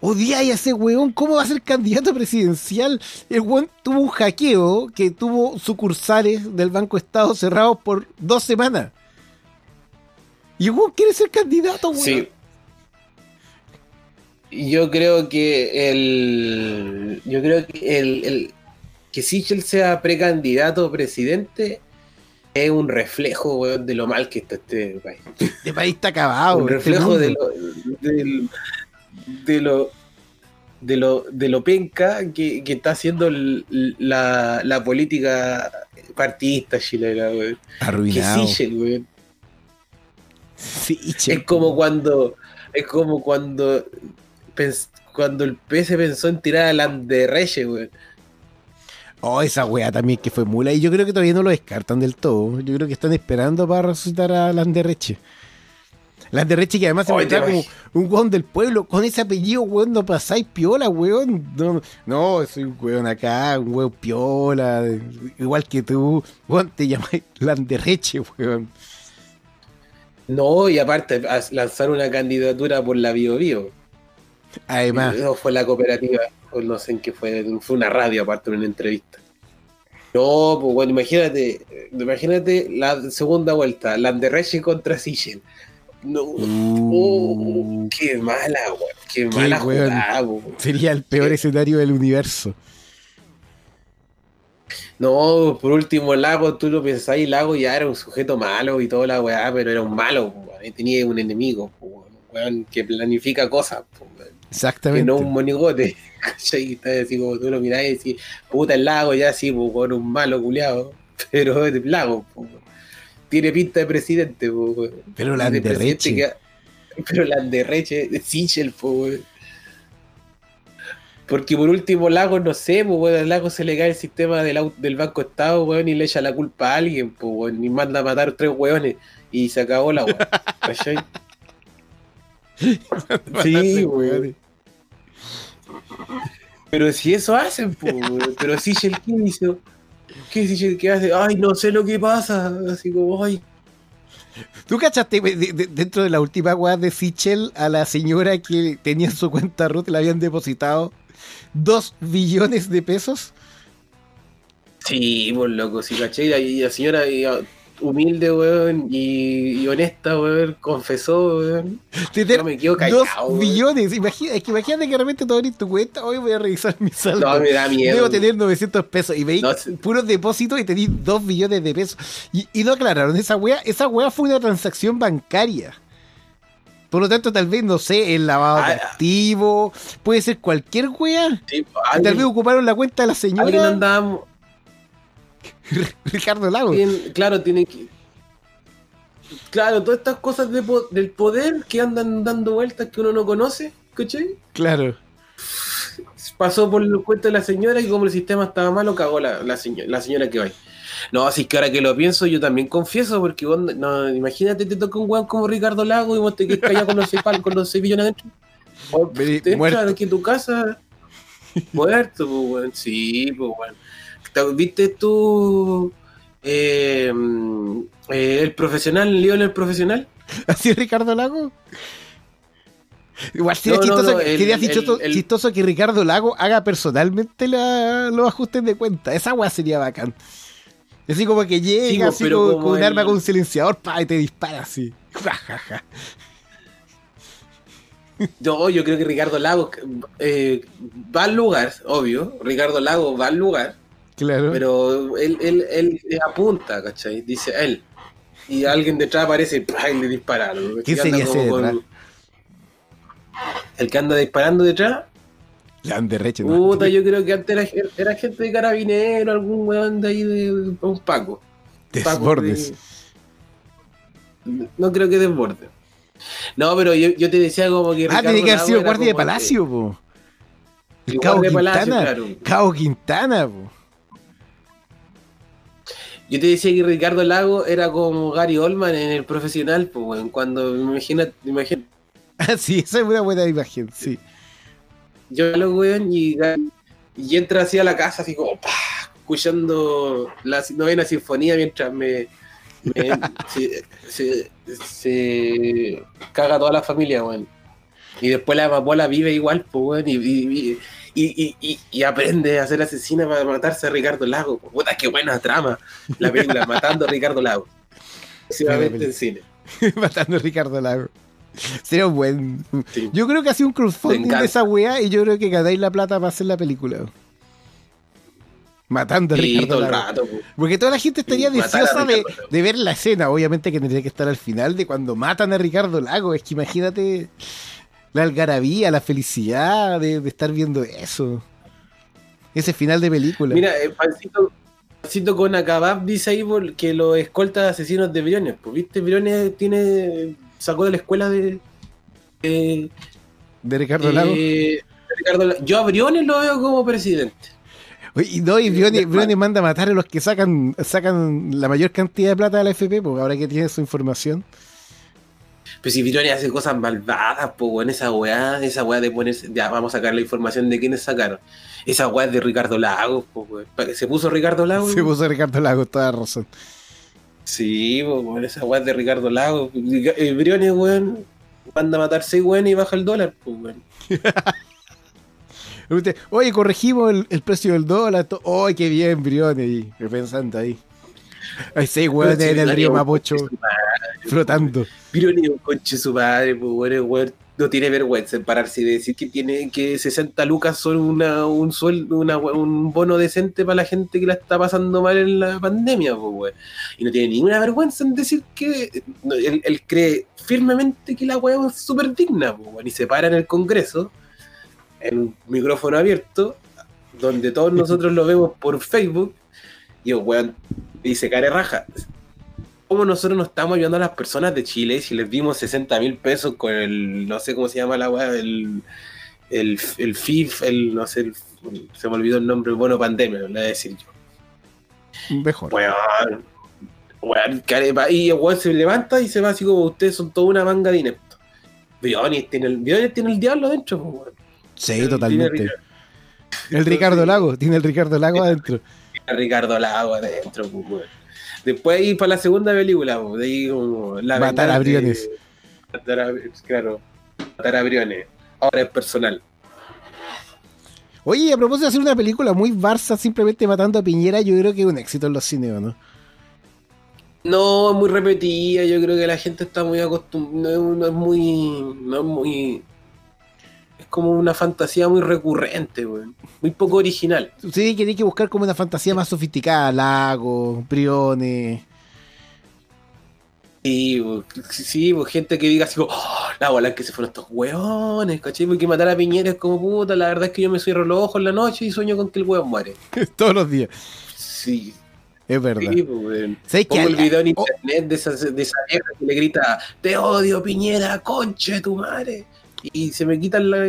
Speaker 3: odiáis a ese weón. ¿Cómo va a ser candidato presidencial? El weón tuvo un hackeo que tuvo sucursales del Banco Estado cerrados por dos semanas. Y el weón quiere ser candidato, weón.
Speaker 5: Sí. Yo creo que el. Yo creo que el. el- que Sichel sea precandidato presidente es un reflejo, weón, de lo mal que está este país.
Speaker 3: Este país está acabado.
Speaker 5: un
Speaker 3: este
Speaker 5: reflejo de lo, del- de lo de lo de lo penca que, que está haciendo la, la política partidista chilena, weón. Que
Speaker 3: Arruinado.
Speaker 5: Sichel, weón.
Speaker 3: Sichel.
Speaker 5: Es como cuando. Es como cuando. pens- cuando el PS pensó en tirar a Landerreche, weón.
Speaker 3: Oh, esa weá también que fue mula. Y yo creo que todavía no lo descartan del todo. Yo creo que están esperando para resucitar a Landerreche. Landerreche que además se muestra como un weón del pueblo. Con ese apellido, weón, no pasáis piola, weón. No, no, soy un weón acá, un weón piola. Igual que tú. Weón, te llamáis Landerreche, weón.
Speaker 5: No, y aparte, lanzar una candidatura por la Bio Bio.
Speaker 3: Además,
Speaker 5: No fue la cooperativa, o no sé en qué fue, fue una radio aparte de una entrevista. No, pues bueno, imagínate, eh, imagínate la segunda vuelta, Landerreche contra Sichel. No,
Speaker 3: Uh.
Speaker 5: oh, qué mala, weón, qué mala jugada, weón.
Speaker 3: sería el peor escenario del universo.
Speaker 5: No, por último, Lago, tú lo pensás y Lago ya era un sujeto malo y toda la weá, pero era un malo, weón, y tenía un enemigo, weón, que planifica cosas, weón, que
Speaker 3: Exactamente.
Speaker 5: no un monigote. Está así como tú lo mirás y decís, puta el Lago ya sí, weón, un malo culiado, pero de Lago, weón. Tiene pinta de presidente, po, weón.
Speaker 3: Pero
Speaker 5: De
Speaker 3: Landerreche.
Speaker 5: presidente que- Pero Landerreche, de Sichel, po, weón. Porque por último, Lago, no sé, pues, weón, al Lago se le cae el sistema del, del Banco Estado, weón, y le echa la culpa a alguien, pues, weón, y manda a matar tres weones, y se acabó la weón. ¿Cachai? sí, weón. Pero si eso hacen, pues, weón. Pero Sichel, ¿qué hizo? ¿Qué Sichel qué hace? Ay, no sé lo que pasa. Así como, ay,
Speaker 3: ¿Tú cachaste de- de- dentro de la última weá de Sichel a la señora que tenía en su cuenta Ruth le habían depositado dos billones de pesos?
Speaker 5: Sí, pues loco, sí, ¿cachai? Y la señora y, ah, humilde, weón, y, y honesta, weón, confesó, weón. Yo me quedo
Speaker 3: dos
Speaker 5: callado, weón.
Speaker 3: billones. Imagina, es que imagínate que de repente tú abrís tu cuenta, hoy voy a revisar mi saldo.
Speaker 5: No, me da miedo.
Speaker 3: Debo tener 900 pesos y veis
Speaker 5: No,
Speaker 3: puros depósitos y tenéis 2 billones de pesos. Y, y no aclararon esa weá. Esa weá fue una transacción bancaria. Por lo tanto, tal vez, no sé, el lavado de
Speaker 5: Ah, ah.
Speaker 3: activos, puede ser cualquier weá.
Speaker 5: Sí,
Speaker 3: Tal vez
Speaker 5: alguien,
Speaker 3: ocuparon la cuenta de la
Speaker 5: alguien
Speaker 3: señora
Speaker 5: andaba,
Speaker 3: Ricardo Lago.
Speaker 5: claro, tiene que... Claro, todas estas cosas de del poder que andan dando vueltas que uno no conoce, ¿cachai?
Speaker 3: Claro.
Speaker 5: pasó por la cuenta de la señora y como el sistema estaba malo, cagó la, la, señora, la señora que va. No, así que ahora que lo pienso, yo también confieso, porque vos, no, imagínate, te toca un weón como Ricardo Lago y vos te quedas callado con los seis con los seis billones adentro. O te entras aquí en tu casa, muerto, pues, weón. Sí, pues, weón. Te- ¿Viste tú eh, mm, eh, el profesional, León el profesional?
Speaker 3: ¿Así Ricardo Lago? Igual sería
Speaker 5: No, no,
Speaker 3: chistoso,
Speaker 5: no,
Speaker 3: que-
Speaker 5: el-
Speaker 3: sería
Speaker 5: el-
Speaker 3: chistoso,
Speaker 5: el-
Speaker 3: chistoso que Ricardo Lago haga personalmente la- los ajustes de cuenta. Esa weá sería bacán. Así como que llega,
Speaker 5: Sí,
Speaker 3: así
Speaker 5: pero
Speaker 3: como,
Speaker 5: como
Speaker 3: con un arma con un silenciador, pa, y te dispara así. Ja, ja, ja.
Speaker 5: Yo, yo creo que Ricardo Lagos eh, va al lugar, obvio. Ricardo Lagos va al lugar,
Speaker 3: Claro.
Speaker 5: pero él, él, él apunta, ¿cachai? Dice él. Y alguien detrás aparece y le dispara. ¿no?
Speaker 3: ¿Quién
Speaker 5: Que anda
Speaker 3: sería ese
Speaker 5: como con-
Speaker 3: detrás?
Speaker 5: El que anda disparando detrás.
Speaker 3: Le dan de reche, ¿no?
Speaker 5: Puta, yo creo que antes era, gen- era gente de carabinero, algún weón de ahí de, de un Paco.
Speaker 3: Desbordes.
Speaker 5: de- No creo que desborde. No, pero yo, yo te decía como que.
Speaker 3: Ah, tiene que haber sido guardia de palacio, po. El Cabo Quintana.
Speaker 5: Palacio, claro.
Speaker 3: Cabo Quintana, po.
Speaker 5: Yo te decía que Ricardo Lago era como Gary Oldman en el profesional, pues, weón. Cuando, imagina, imagina,
Speaker 3: Ah, sí, esa es una buena imagen, sí.
Speaker 5: yo lo weón y, y entra así a la casa, así como, ¡pah! escuchando la novena sinfonía mientras me. me- se, se- se caga toda la familia, weón. Y después la amapola vive igual, pues, weón, y, y, y, y- y- aprende a ser asesina para matarse a Ricardo Lago. Puta, qué buena trama. La película Matando a Ricardo Lago. Próximamente en cine.
Speaker 3: Matando a Ricardo Lago. Sería un buen.
Speaker 5: Sí.
Speaker 3: Yo creo que ha sido un crowdfunding de esa weá y yo creo que ganáis la plata para hacer la película. Matando a
Speaker 5: Sí,
Speaker 3: Ricardo
Speaker 5: rato, pues.
Speaker 3: Porque toda la gente estaría
Speaker 5: Sí,
Speaker 3: deseosa de ver la escena. Obviamente que tendría que estar al final de cuando matan a Ricardo Lago. Es que imagínate la algarabía, la felicidad de, de estar viendo eso. Ese final de película.
Speaker 5: Mira, eh, Pancito, Pancito con Acabab dice ahí que los escoltas asesinos de Briones. Pues, ¿viste? Briones tiene, sacó de la escuela de. de-
Speaker 3: de Ricardo
Speaker 5: eh,
Speaker 3: Lago.
Speaker 5: de Ricardo La- Yo a Briones lo veo como presidente.
Speaker 3: Y no, y Briones, Briones manda a matar a los que sacan, sacan la mayor cantidad de plata de la FP, porque ahora que tiene su información.
Speaker 5: Pero si Briones hace cosas malvadas, pues, bueno, esa weá, esa weá de ponerse. Ya, vamos a sacar la información de quiénes sacaron. Esa weá es de Ricardo Lagos, pues, ¿Se puso Ricardo Lagos?
Speaker 3: Se puso Ricardo Lago, toda razón.
Speaker 5: Sí, pues, esa weá es de Ricardo Lagos. Briones, weón, manda a matar seis weón y baja el dólar, pues, weón.
Speaker 3: Oye, corregimos el, el precio del dólar. Oye, qué bien, Briones. Y pensando ahí. Hay seis hueones
Speaker 5: Pero
Speaker 3: en el río Mapocho
Speaker 5: madre,
Speaker 3: flotando.
Speaker 5: Briones es un conche su padre, pues, weón no tiene vergüenza en pararse y decir que tiene que 60 lucas son una, un sueldo, una, un bono decente para la gente que la está pasando mal en la pandemia, pues, weón. Y no tiene ninguna vergüenza en decir que no, él, él cree firmemente que la weá es súper digna, pues. Y se para en el Congreso, en un micrófono abierto, donde todos nosotros lo vemos por Facebook, y el weón dice, care raja, ¿cómo nosotros nos estamos ayudando a las personas de Chile si les dimos 60 mil pesos con el, no sé cómo se llama la weá, el, el, el FIF, el, no sé, el- se me olvidó el nombre, el bono pandemia, lo voy a decir yo.
Speaker 3: Mejor.
Speaker 5: Care- va- y el weón se levanta y se va así como ustedes son toda una manga de ineptos. Briones tiene el, tiene el diablo adentro, weón.
Speaker 3: Sí, totalmente. El Ricardo Lago, tiene el Ricardo Lago adentro.
Speaker 5: Ricardo Lago adentro, pues. Después ir para la segunda película, pues, de ahí como la
Speaker 3: Matar a
Speaker 5: de-
Speaker 3: Briones.
Speaker 5: Matar a, claro, matar a Briones. Ahora es personal.
Speaker 3: Oye, a propósito de hacer una película muy Barça simplemente matando a Piñera, yo creo que es un éxito en los cines, ¿o ¿no?
Speaker 5: No, es muy repetida, yo creo que la gente está muy acostumbrada, no es muy, no es muy, es como una fantasía muy recurrente, muy poco original.
Speaker 3: Sí, que hay que buscar como una fantasía más sofisticada, Lago, Briones.
Speaker 5: Sí, sí, gente que diga así como, "Oh, la bola que se fueron estos weones, ¿cachai? Porque matar a Piñera es como puta, la verdad es que yo me cierro los ojos en la noche y sueño con que el weón muere.
Speaker 3: Todos los días.
Speaker 5: Sí,
Speaker 3: Es verdad.
Speaker 5: sí, pues, el video en
Speaker 3: Oh,
Speaker 5: internet de esa, de esa vieja que le grita, te odio Piñera, conche tu madre. Y se me quitan la...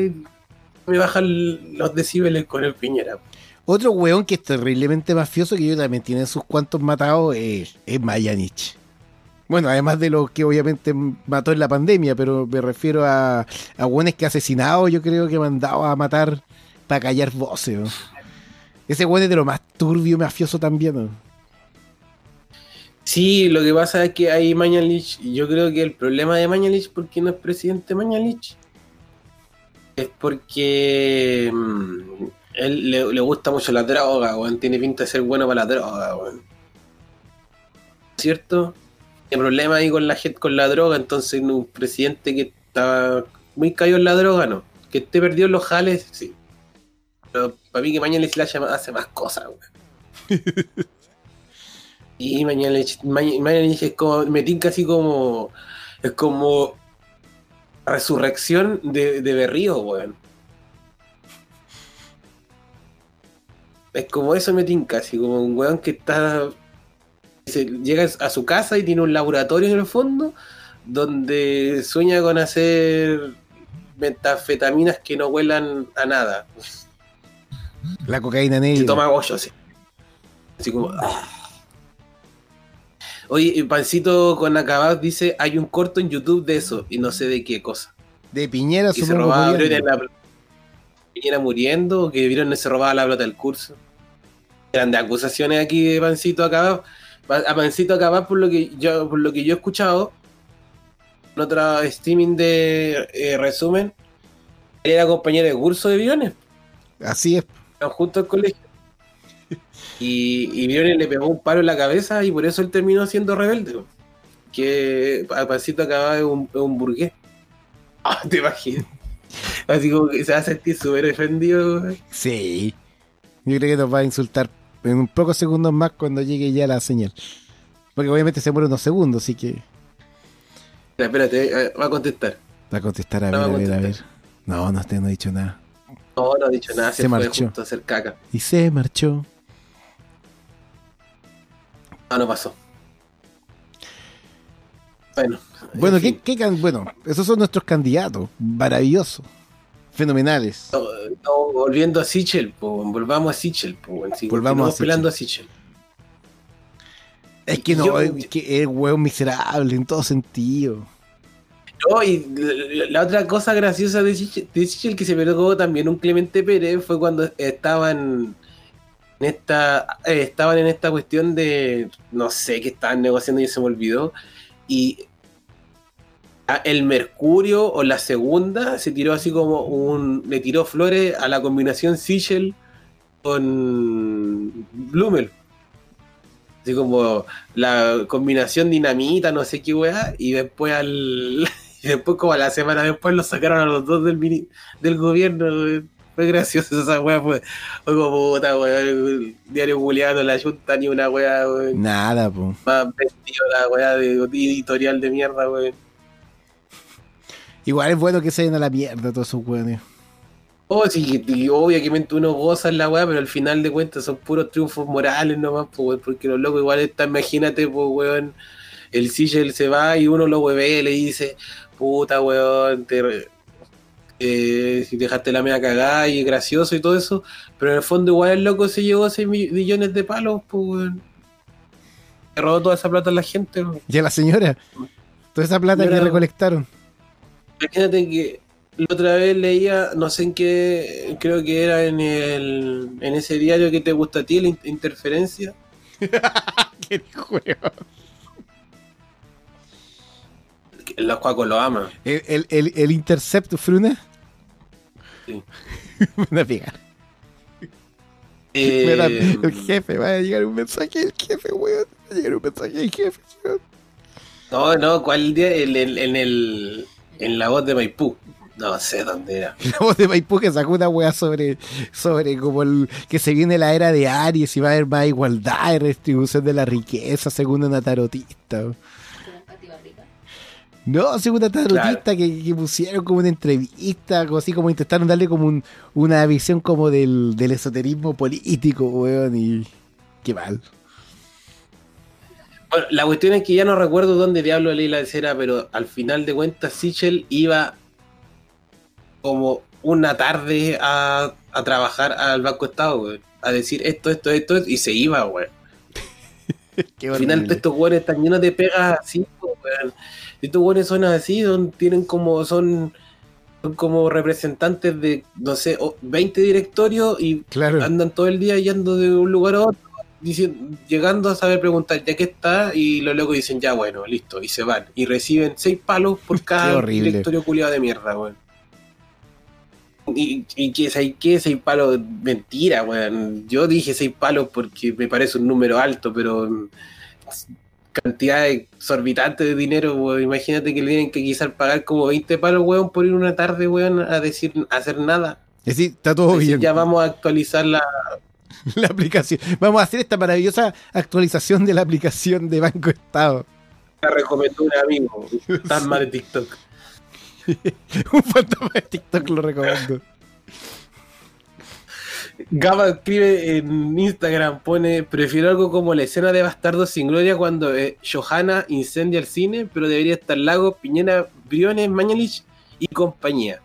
Speaker 5: me bajan los decibeles con el Piñera.
Speaker 3: Otro weón que es terriblemente mafioso, que yo también tiene sus cuantos matados, es, es Mayanich. Bueno, además de lo que obviamente mató en la pandemia, pero me refiero a, a weones que asesinado, yo creo que mandado a matar para callar voces. ¿no? Ese weón es de lo más turbio y mafioso también. ¿no?
Speaker 5: Sí, lo que pasa es que hay Mañalich, y yo creo que el problema de Mañalich, ¿por qué no es presidente Mañalich? Es porque mm, él le, le gusta mucho la droga, weón. Tiene pinta de ser bueno para la droga, weón. ¿cierto? Tiene problemas ahí con la gente, con la droga, entonces un presidente que estaba muy caído en la droga, no. Que esté perdido en los jales, sí. Pero para mí que mañana Slash hace más cosas, weón. y mañana mañana es como, me tinca así como, es como resurrección de, de Berrío, weón. Es como eso me tinca, así como un weón que está. se- llega a su casa y tiene un laboratorio en el fondo donde sueña con hacer metafetaminas que no huelan a nada.
Speaker 3: La cocaína
Speaker 5: Se
Speaker 3: negra.
Speaker 5: toma bollo así. Así como. ah. Oye, Pancito con Acabad dice: hay un corto en YouTube de eso y no sé de qué cosa.
Speaker 3: De Piñera,
Speaker 5: se robaba
Speaker 3: muriendo.
Speaker 5: La Piñera muriendo, que vieron se robaba la plata del curso. Eran de acusaciones aquí de Pancito Acabad. A Pancito Acabad, por lo que yo, por lo que yo he escuchado, en otro streaming de eh, resumen, era compañero de curso de Briones.
Speaker 3: Así es.
Speaker 5: Juntos al colegio. Y, y Briones le pegó un palo en la cabeza y por eso él terminó siendo rebelde. Que a Pancito acaba de un, burgués. Ah, te imaginas. Así como que se va a sentir súper ofendido. güey.
Speaker 3: Sí. Yo creo que nos va a insultar en un pocos segundos más cuando llegue ya la señal. Porque obviamente se muere unos segundos, así que
Speaker 5: Espérate, eh, va a contestar.
Speaker 3: va a contestar a
Speaker 5: No
Speaker 3: ver,
Speaker 5: a
Speaker 3: ver, a ver. No, no, usted no ha dicho nada.
Speaker 5: No, no ha dicho nada,
Speaker 3: Se
Speaker 5: se,
Speaker 3: marchó.
Speaker 5: justo a hacer caca.
Speaker 3: Y se marchó.
Speaker 5: No, no pasó. Bueno.
Speaker 3: Bueno,
Speaker 5: en
Speaker 3: ¿qué,
Speaker 5: fin.
Speaker 3: qué can- bueno, esos son nuestros candidatos. Maravillosos. Fenomenales.
Speaker 5: No, no, volviendo a Sichel, po, volvamos a Sichel. Po,
Speaker 3: Volvamos
Speaker 5: sí, continuamos
Speaker 3: a Sichel.
Speaker 5: a Sichel.
Speaker 3: Es que no,
Speaker 5: Yo-
Speaker 3: es que es hueón miserable en todo sentido.
Speaker 5: No, y la, la otra cosa graciosa de Sichel, de Sichel que se me tocó también un Clemente Pérez fue cuando estaban en esta eh, estaban en esta cuestión de no sé qué estaban negociando y se me olvidó y el Mercurio o la segunda se tiró así como un le tiró flores a la combinación Sichel con Blumel así como la combinación dinamita no sé qué weá y después al y después como a la semana después los sacaron a los dos del mini- del gobierno. Fue gracioso esa weá fue, como puta el diario Juliano la junta ni una weá weón,
Speaker 3: Nada, po.
Speaker 5: más vestido la weá de editorial de mierda weón
Speaker 3: Igual es bueno que se vayan a la mierda todos esos hueones.
Speaker 5: Oh, sí, y obviamente uno goza en la weá, pero al final de cuentas son puros triunfos morales nomás, pues, weón, porque los locos igual están, imagínate, pues, weón, el Sigel se va y uno lo hueve y le dice, puta, weón, te, eh, si dejaste la media cagada y es gracioso y todo eso, pero en el fondo igual el loco se llevó 6 millones de palos, pues. Se robó toda esa plata a la gente, weón.
Speaker 3: Y a la señora. Toda esa plata que recolectaron.
Speaker 5: Imagínate que la otra vez leía, no sé en qué, creo que era en el en ese diario que te gusta a ti, la in- interferencia.
Speaker 3: Qué
Speaker 5: que Los cuacos lo aman.
Speaker 3: El, el, el, el Intercept Fruna.
Speaker 5: Sí.
Speaker 3: Una pega.
Speaker 5: Eh,
Speaker 3: el jefe, va a llegar un mensaje del jefe, weón. Va a llegar un mensaje del jefe, weón.
Speaker 5: no, no, ¿cuál día? El- en el en la voz de Maipú. No sé dónde era.
Speaker 3: La voz de Maipú que sacó una weá sobre, sobre como el, que se viene la era de Aries y va a haber más igualdad y redistribución de la riqueza según una tarotista. weón. No, según una tarotista que, que pusieron como una entrevista, algo así como intentaron darle como un- una visión como del, del esoterismo político, weón, y qué mal.
Speaker 5: Bueno, la cuestión es que ya no recuerdo dónde diablo leí la escena, pero al final de cuentas Sichel iba como una tarde a, a trabajar al Banco Estado, güey. A decir esto, esto, esto, y se iba, güey. Al final estos güeyes están llenos de pegas así, po, weón. Estos güeyes son así, son, tienen como, son, son como representantes de, no sé, o- 20 directorios y
Speaker 3: Claro.
Speaker 5: andan todo el día yendo de un lugar a otro, diciendo, llegando a saber preguntar ya qué está, y los locos dicen ya bueno, listo, y se van. Y reciben seis palos por cada directorio culiado de mierda, weón. Y, y que seis, que seis palos, mentira, weón. Yo dije seis palos porque me parece un número alto, pero cantidades exorbitantes de dinero, weón. Imagínate que le tienen que quizás pagar como 20 palos, weón, por ir una tarde, weón, a decir, a hacer nada.
Speaker 3: Es decir, está todo
Speaker 5: Decir,
Speaker 3: bien.
Speaker 5: ya vamos a actualizar la.
Speaker 3: La aplicación. Vamos a hacer esta maravillosa actualización de la aplicación de Banco Estado.
Speaker 5: La recomendó un amigo. Tan mal de TikTok.
Speaker 3: Un fantasma de TikTok lo recomiendo.
Speaker 5: Gaba escribe en Instagram, pone, prefiero algo como la escena de Bastardos sin Gloria cuando eh, Johanna incendia el cine, pero debería estar Lago, Piñera, Briones, Mañalich y compañía.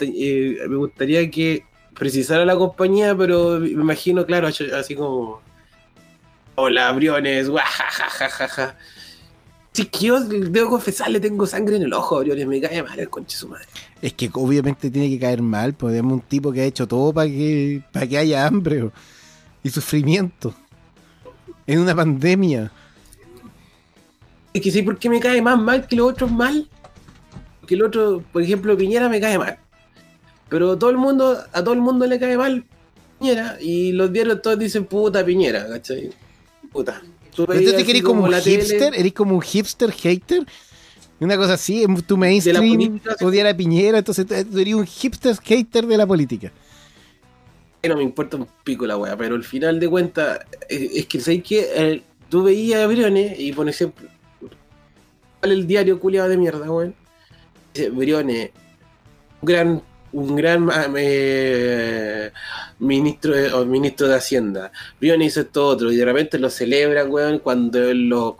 Speaker 5: Me eh, gustaría que precisara la compañía, pero me imagino, claro, así como... Hola, Briones, guajajajaja. Sí, que yo debo confesar, le tengo sangre en el ojo, Briones, me cae mal el conche su madre.
Speaker 3: Es que obviamente tiene que caer mal, pues es un tipo que ha hecho todo para que, para que haya hambre y sufrimiento. En una pandemia.
Speaker 5: Es que sé por qué me cae más mal que los otros mal. Que el otro, por ejemplo, Piñera me cae mal. Pero todo el mundo, a todo el mundo le cae mal Piñera. Y los diarios todos dicen puta Piñera, ¿cachai? Puta. Tú
Speaker 3: Entonces, ¿eres como un
Speaker 5: la tele,
Speaker 3: hipster? ¿Eres como un hipster hater? Una cosa así, tu mainstream, odiar a Piñera, entonces tú tú eres un hipster hater de la política.
Speaker 5: no me importa un pico la wea, pero al final de cuentas, es, es que sabes que tú veías a Briones y por ejemplo, ¿cuál es el diario culiado de mierda, weón? Dice, Briones, un gran, un gran eh, ministro, o ministro de Hacienda. Briones hizo esto otro, y de repente lo celebran, weón, cuando los,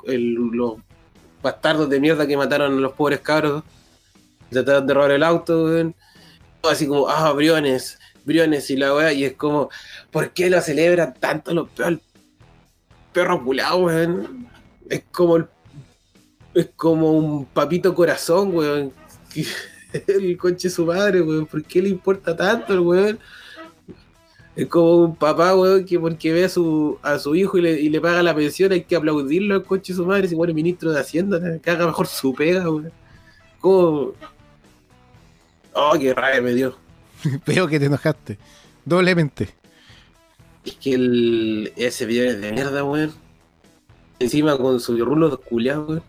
Speaker 5: bastardos de mierda que mataron a los pobres cabros trataron de robar el auto, weón. Así como, ah, Briones, Briones y la weá, y es como, ¿por qué lo celebran tanto los peor perro culado, weón? Es como el, es como un papito corazón, weón. El conche de su madre, weón. ¿Por qué le importa tanto el weón? Es como un papá, weón, que porque ve a su, a su hijo y le, y le paga la pensión, hay que aplaudirlo al conche de su madre, si muere ministro de Hacienda, que haga mejor su pega, weón. Como. Oh, qué rabia me dio.
Speaker 3: Veo que te enojaste. Doblemente.
Speaker 5: Es que el, ese video es de mierda, weón. Encima con su rulo de culiado, weón.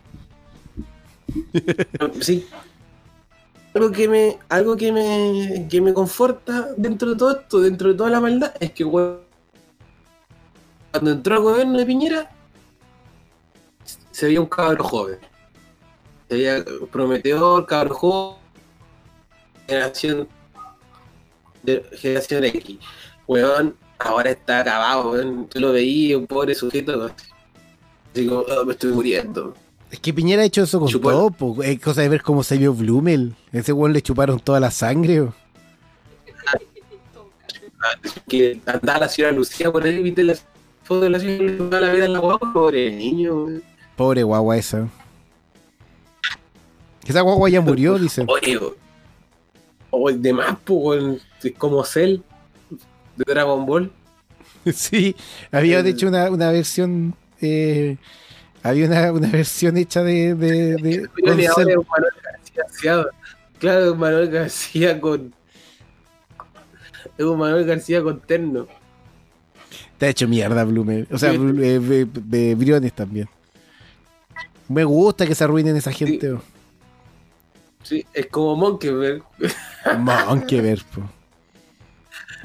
Speaker 5: Sí. Algo que me, algo que me, que me conforta dentro de todo esto, dentro de toda la maldad, es que cuando entró al gobierno de Piñera, se veía un cabro joven. Se veía prometedor, cabro joven, generación generación X. Weón, ahora está acabado, weón. Tú lo veías, un pobre sujeto. Así como, "Oh, me estoy muriendo.
Speaker 3: Es que Piñera ha hecho eso con
Speaker 5: Chupó
Speaker 3: todo, po. es cosa de ver cómo se vio Blumel. Ese weón le chuparon toda la sangre. o.
Speaker 5: Que andaba la señora Lucía por ahí, viste las fotos de la señora Lucía, la vida en la guagua, pobre niño.
Speaker 3: Pobre guagua esa. Esa guagua ya murió, dicen.
Speaker 5: Oye, o- el de más, pues, como Cell de Dragon Ball.
Speaker 3: Sí, había de hecho una, una versión. eh, había una, una versión hecha de. de, de
Speaker 5: ahora es un Manuel García. Claro, es Manuel García con. Es un Manuel García con terno.
Speaker 3: Te ha hecho mierda Blumel. O sea,
Speaker 5: Sí.
Speaker 3: Eh, eh, eh, Briones también. Me gusta que se arruinen esa gente.
Speaker 5: Sí, es como Monkey,
Speaker 3: Monkever, po.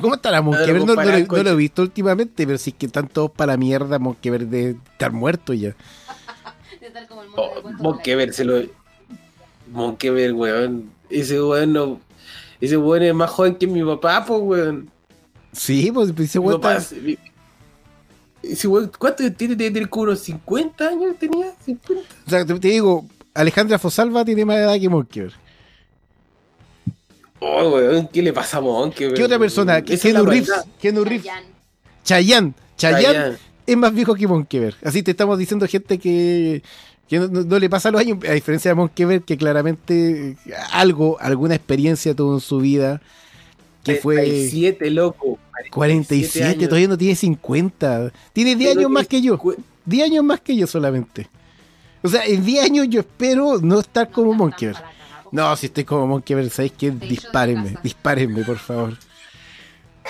Speaker 3: ¿Cómo estará Monkever?
Speaker 5: Claro,
Speaker 3: No, no, lo,
Speaker 5: con-
Speaker 3: no lo he visto últimamente, pero sí que están todos para la mierda. Monkever de estar muerto ya.
Speaker 6: Tal como el mundo de cuentos
Speaker 5: Monkever se lo. Monkever, weón. Ese weón no. Ese weón es más joven que mi papá, pues, weón.
Speaker 3: Sí, pues ese
Speaker 5: Mi
Speaker 3: weón
Speaker 5: papá
Speaker 3: está-
Speaker 5: se- mi- Ese weón, ¿cuánto tiene? Tiene como unos 50 años tenía. 50.
Speaker 3: O sea, te, te digo, Alejandra Fosalva tiene más edad que Monkever.
Speaker 5: Oh, weón, ¿qué le pasa a Monkever?
Speaker 3: ¿Qué otra persona? ¿Qué-
Speaker 5: Esa es la
Speaker 3: Keanu Reeves. Keanu Reeves.
Speaker 6: Chayanne.
Speaker 3: Chayanne. Chayanne
Speaker 5: Chayanne.
Speaker 3: Es más viejo que Monkever. Así te estamos diciendo gente que, que no, no- no le pasa los años, a diferencia de Monkever, que claramente eh, algo, alguna experiencia tuvo en su vida, que fue
Speaker 5: 47, loco.
Speaker 3: 47,
Speaker 5: años.
Speaker 3: todavía no tiene 50. Tiene 10
Speaker 5: Pero
Speaker 3: años más que yo.
Speaker 5: cincu-
Speaker 3: 10 años más que yo solamente. O sea, en 10 años yo espero no estar como Monkever. No, si estoy como Monkever, ¿sabéis qué? Dispárenme, dispárenme, por favor.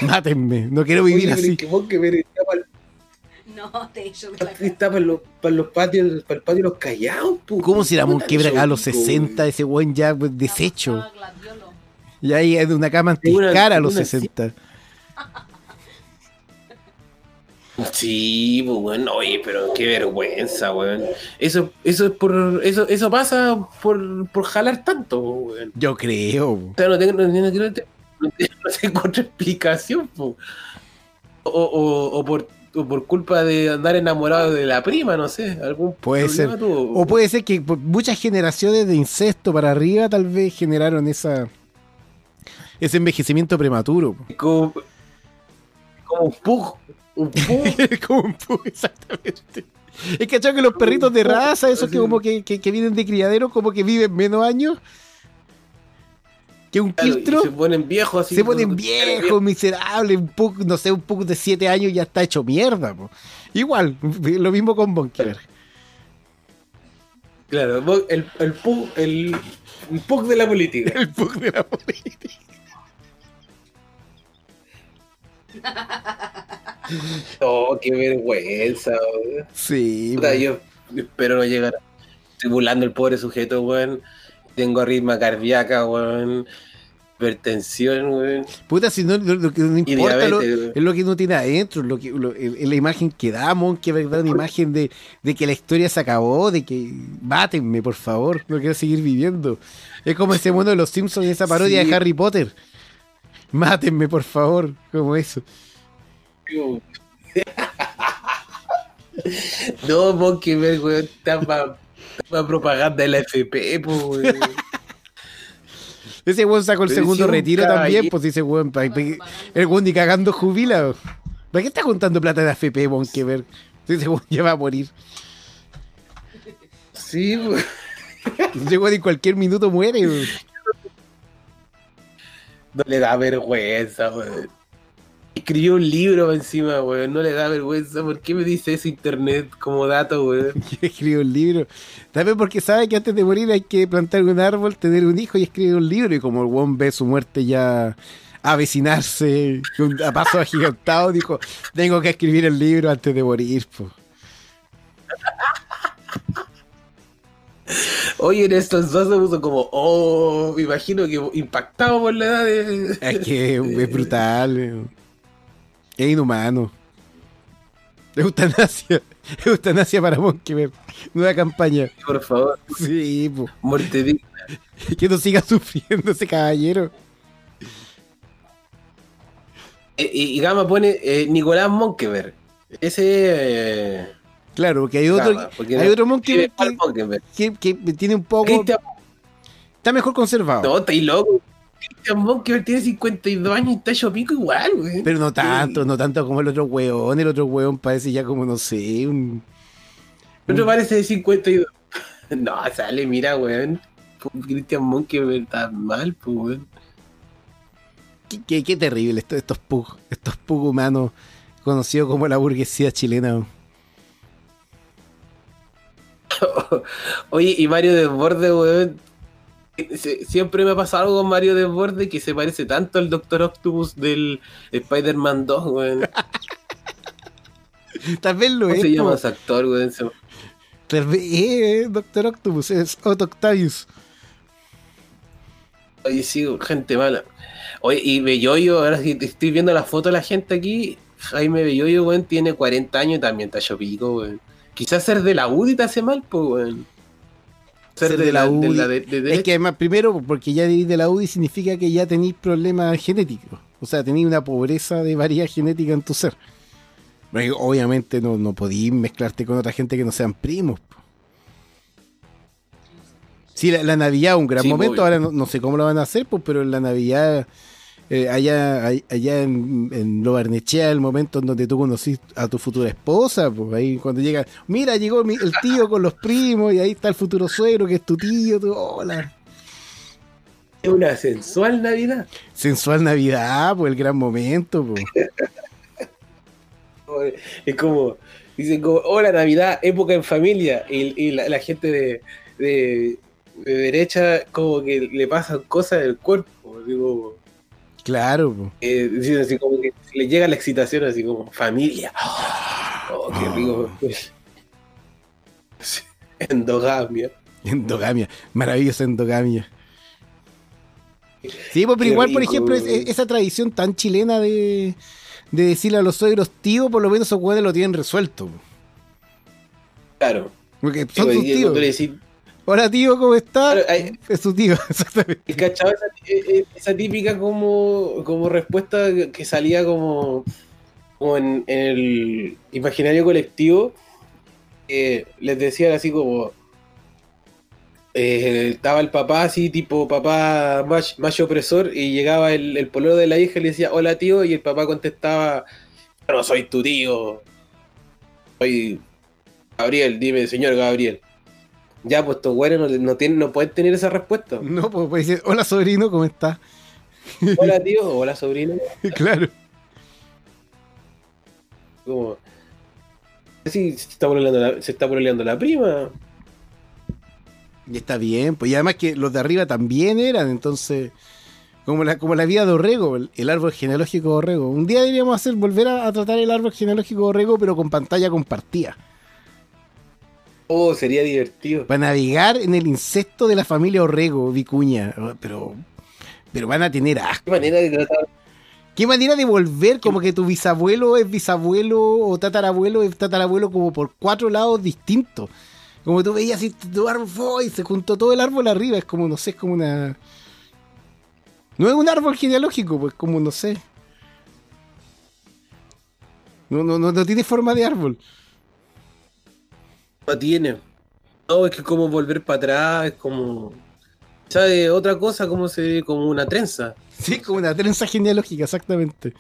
Speaker 3: Mátenme, no quiero vivir
Speaker 5: Oye,
Speaker 3: así.
Speaker 5: es que Monkever está mal.
Speaker 6: No, te yo de la
Speaker 5: está para los, para los patios, para el patio de los callados, po.
Speaker 3: ¿Cómo si la
Speaker 5: Puta,
Speaker 3: Monkey acá a los
Speaker 5: eso,
Speaker 3: 60, ese buen ya pues, deshecho? Y ahí en una cama antiscara a los
Speaker 5: una-
Speaker 3: 60.
Speaker 5: Sí, pues bueno, oye, pero qué vergüenza, weón. Eso, eso es por, eso, eso pasa por, por jalar tanto, weón.
Speaker 3: Yo creo.
Speaker 5: O sea, no tengo, no, no, no, no, no tengo otra explicación, po. O, o, o por, o por culpa de andar enamorado de la prima, no sé, algún
Speaker 3: Puede
Speaker 5: problema
Speaker 3: ser.
Speaker 5: tuvo.
Speaker 3: O puede ser que muchas generaciones de incesto para arriba tal vez generaron esa ese envejecimiento prematuro.
Speaker 5: como, como un pug, un pug.
Speaker 3: como un pu- exactamente. Es que que los perritos de raza, esos que como que, que, que vienen de criadero, como que viven menos años que un
Speaker 5: Claro, se ponen viejos así.
Speaker 3: Se ponen
Speaker 5: como-
Speaker 3: viejos, miserables, un pug, no sé, un pug de 7 años ya está hecho mierda. po. Igual, lo mismo con Bonker.
Speaker 5: Claro, el, el pug, el, el pug de la política.
Speaker 3: El pug de la política.
Speaker 5: Oh, qué vergüenza, weón.
Speaker 3: Sí,
Speaker 5: Puta, yo espero no llegar tribulando el pobre sujeto, weón. Tengo arritmia cardíaca, weón. Hipertensión, weón.
Speaker 3: Puta, si no, lo, lo que no importa
Speaker 5: diabetes,
Speaker 3: es lo que uno tiene adentro, lo que, lo- es la imagen que damos, que verdad, una imagen de, de que la historia se acabó, de que mátenme, por favor, no quiero seguir viviendo. Es como ese mono de los Simpsons y esa parodia
Speaker 5: Sí.
Speaker 3: de Harry Potter. Mátenme, por favor, como eso.
Speaker 5: No, que ver, weón. Está para propaganda de la FP, weón.
Speaker 3: Ese weón sacó el
Speaker 5: Pero
Speaker 3: segundo retiro también, pues dice weón, el weón ni cagando jubila. ¿Para qué está contando plata de AFP, weón, que ver? Ese weón ya va a morir.
Speaker 5: Sí, weón.
Speaker 3: Ese weón en cualquier minuto muere, weón.
Speaker 5: No le da vergüenza, weón. Escribió un libro encima, weón. No le da vergüenza. ¿Por qué me dice eso internet como dato, weón?
Speaker 3: que escribe un libro. También porque sabe que antes de morir hay que plantar un árbol, tener un hijo y escribir un libro. Y como el weón ve su muerte ya avecinarse a paso agigantado, dijo, tengo que escribir el libro antes de morir. po".
Speaker 5: Oye, en estos dos se puso como, oh, me imagino que impactado por la edad de.
Speaker 3: Es que es brutal. Es inhumano. Eutanasia. Eutanasia para Monkey. Nueva campaña.
Speaker 5: Por favor,
Speaker 3: Sí, po.
Speaker 5: muerte digna.
Speaker 3: que no siga sufriendo ese caballero.
Speaker 5: Eh, Y, y Gama pone eh, Nicolás Monkever. Ese. Eh,
Speaker 3: Claro, porque hay otro,
Speaker 5: Gama, porque
Speaker 3: hay
Speaker 5: no-
Speaker 3: otro que,
Speaker 5: Monkever.
Speaker 3: que, que tiene un poco. Está mejor conservado.
Speaker 5: No, estáis loco. Cristian Monkever tiene 52 años y está hecho pico igual, güey.
Speaker 3: Pero no tanto, no tanto como el otro weón. El otro weón parece ya como, no sé, un.
Speaker 5: El otro parece de 52. No, sale, mira, weón. Cristian Monkever está mal, pues, weón.
Speaker 3: Qué, qué- qué terrible esto- estos pug, estos pug humanos conocidos como la burguesía chilena.
Speaker 5: Oye, y Mario Desborde, weón. Siempre me ha pasado algo con Mario Desborde que se parece tanto al Doctor Octopus del Spider-Man 2, weón.
Speaker 3: Tal vez lo
Speaker 5: ¿Cómo
Speaker 3: es.
Speaker 5: se llama ese actor, weón?
Speaker 3: Tal vez es Doctor Octopus, es Otto Octavius.
Speaker 5: Oye, sí, gente mala. Oye, y Belloyo, ahora que estoy viendo la foto de la gente aquí, Jaime Belloyo, weón, tiene 40 años y también está hecho pico, weón. Quizás ser de la UDI te hace mal, pues, weón. Ser, de, la, de la de- de
Speaker 3: Es que además, primero, porque ya de, de la UDI significa que ya tenéis problemas genéticos. O sea, tenéis una pobreza de variedad genética en tu ser. Porque obviamente no, no podéis mezclarte con otra gente que no sean primos. Sí, la, la Navidad un gran
Speaker 5: Sí,
Speaker 3: momento.
Speaker 5: obvio.
Speaker 3: Ahora no, no sé cómo lo van a hacer, pues, pero en la Navidad, eh, allá, allá en, en Lo Barnechea, el momento en donde tú conociste a tu futura esposa, pues ahí cuando llega, mira, llegó mi- el tío con los primos y ahí está el futuro suegro que es tu tío, tú, hola.
Speaker 5: Es una sensual Navidad.
Speaker 3: Sensual Navidad, pues el gran momento, pues.
Speaker 5: Es como, dicen como, hola Navidad, época en familia. Y, y la, la gente de, de, de derecha como que le pasan cosas del cuerpo. Digo,
Speaker 3: Claro, pues.
Speaker 5: eh, dicen así como que le llega la excitación así como, familia. Oh, qué rico. Sí, Endogamia.
Speaker 3: Endogamia, maravillosa endogamia. Sí, pues, pero
Speaker 5: Qué
Speaker 3: igual, por
Speaker 5: rico,
Speaker 3: ejemplo, es- esa tradición tan chilena de, de decirle a los suegros tío, por lo menos esos güeyes lo tienen resuelto.
Speaker 5: Claro.
Speaker 3: Porque
Speaker 5: Sí,
Speaker 3: son
Speaker 5: pues,
Speaker 3: sus
Speaker 5: y
Speaker 3: tíos. Hola tío, ¿cómo está?
Speaker 5: Claro, hay-
Speaker 3: Es su tío, exactamente.
Speaker 5: ¿cachai? Esa, eh, eh, esa típica como, como respuesta que salía como, como en, en el imaginario colectivo, les decían así como, eh, estaba el papá así, tipo papá mach- macho opresor, y llegaba el, el pololo de la hija y le decía, hola tío, y el papá contestaba, "Yo no soy tu tío, soy Gabriel, dime señor Gabriel. Ya, pues estos güeyes no, no, tienen, no pueden tener esa respuesta.
Speaker 3: No, pues puede decir, hola sobrino, ¿cómo está?
Speaker 5: Hola tío, hola sobrino.
Speaker 3: claro.
Speaker 5: Como, sí, se está pololeando la, se está pololeando la prima.
Speaker 3: Y está bien, pues y además que los de arriba también eran, entonces, como la, como la vida de Orrego, el, el árbol genealógico de Orrego. Un día deberíamos hacer, volver a, a tratar el árbol genealógico de Orrego, pero con pantalla compartida.
Speaker 5: Oh, sería divertido.
Speaker 3: Para navegar en el incesto de la familia Orrego, Vicuña. Pero, pero van a tener asco.
Speaker 5: Qué manera de tratar.
Speaker 3: Qué manera de volver, como que tu bisabuelo es bisabuelo o tatarabuelo es tatarabuelo como por cuatro lados distintos. Como tú veías así, tu árbol y se juntó todo el árbol arriba. Es como, no sé, es como una... No es un árbol genealógico, pues como, no sé. No, no, no, no tiene forma de árbol.
Speaker 5: Tiene. No, es que como volver para atrás, es como. ¿Sabes? Otra cosa, como se como una trenza.
Speaker 3: Sí, como una trenza genealógica, exactamente.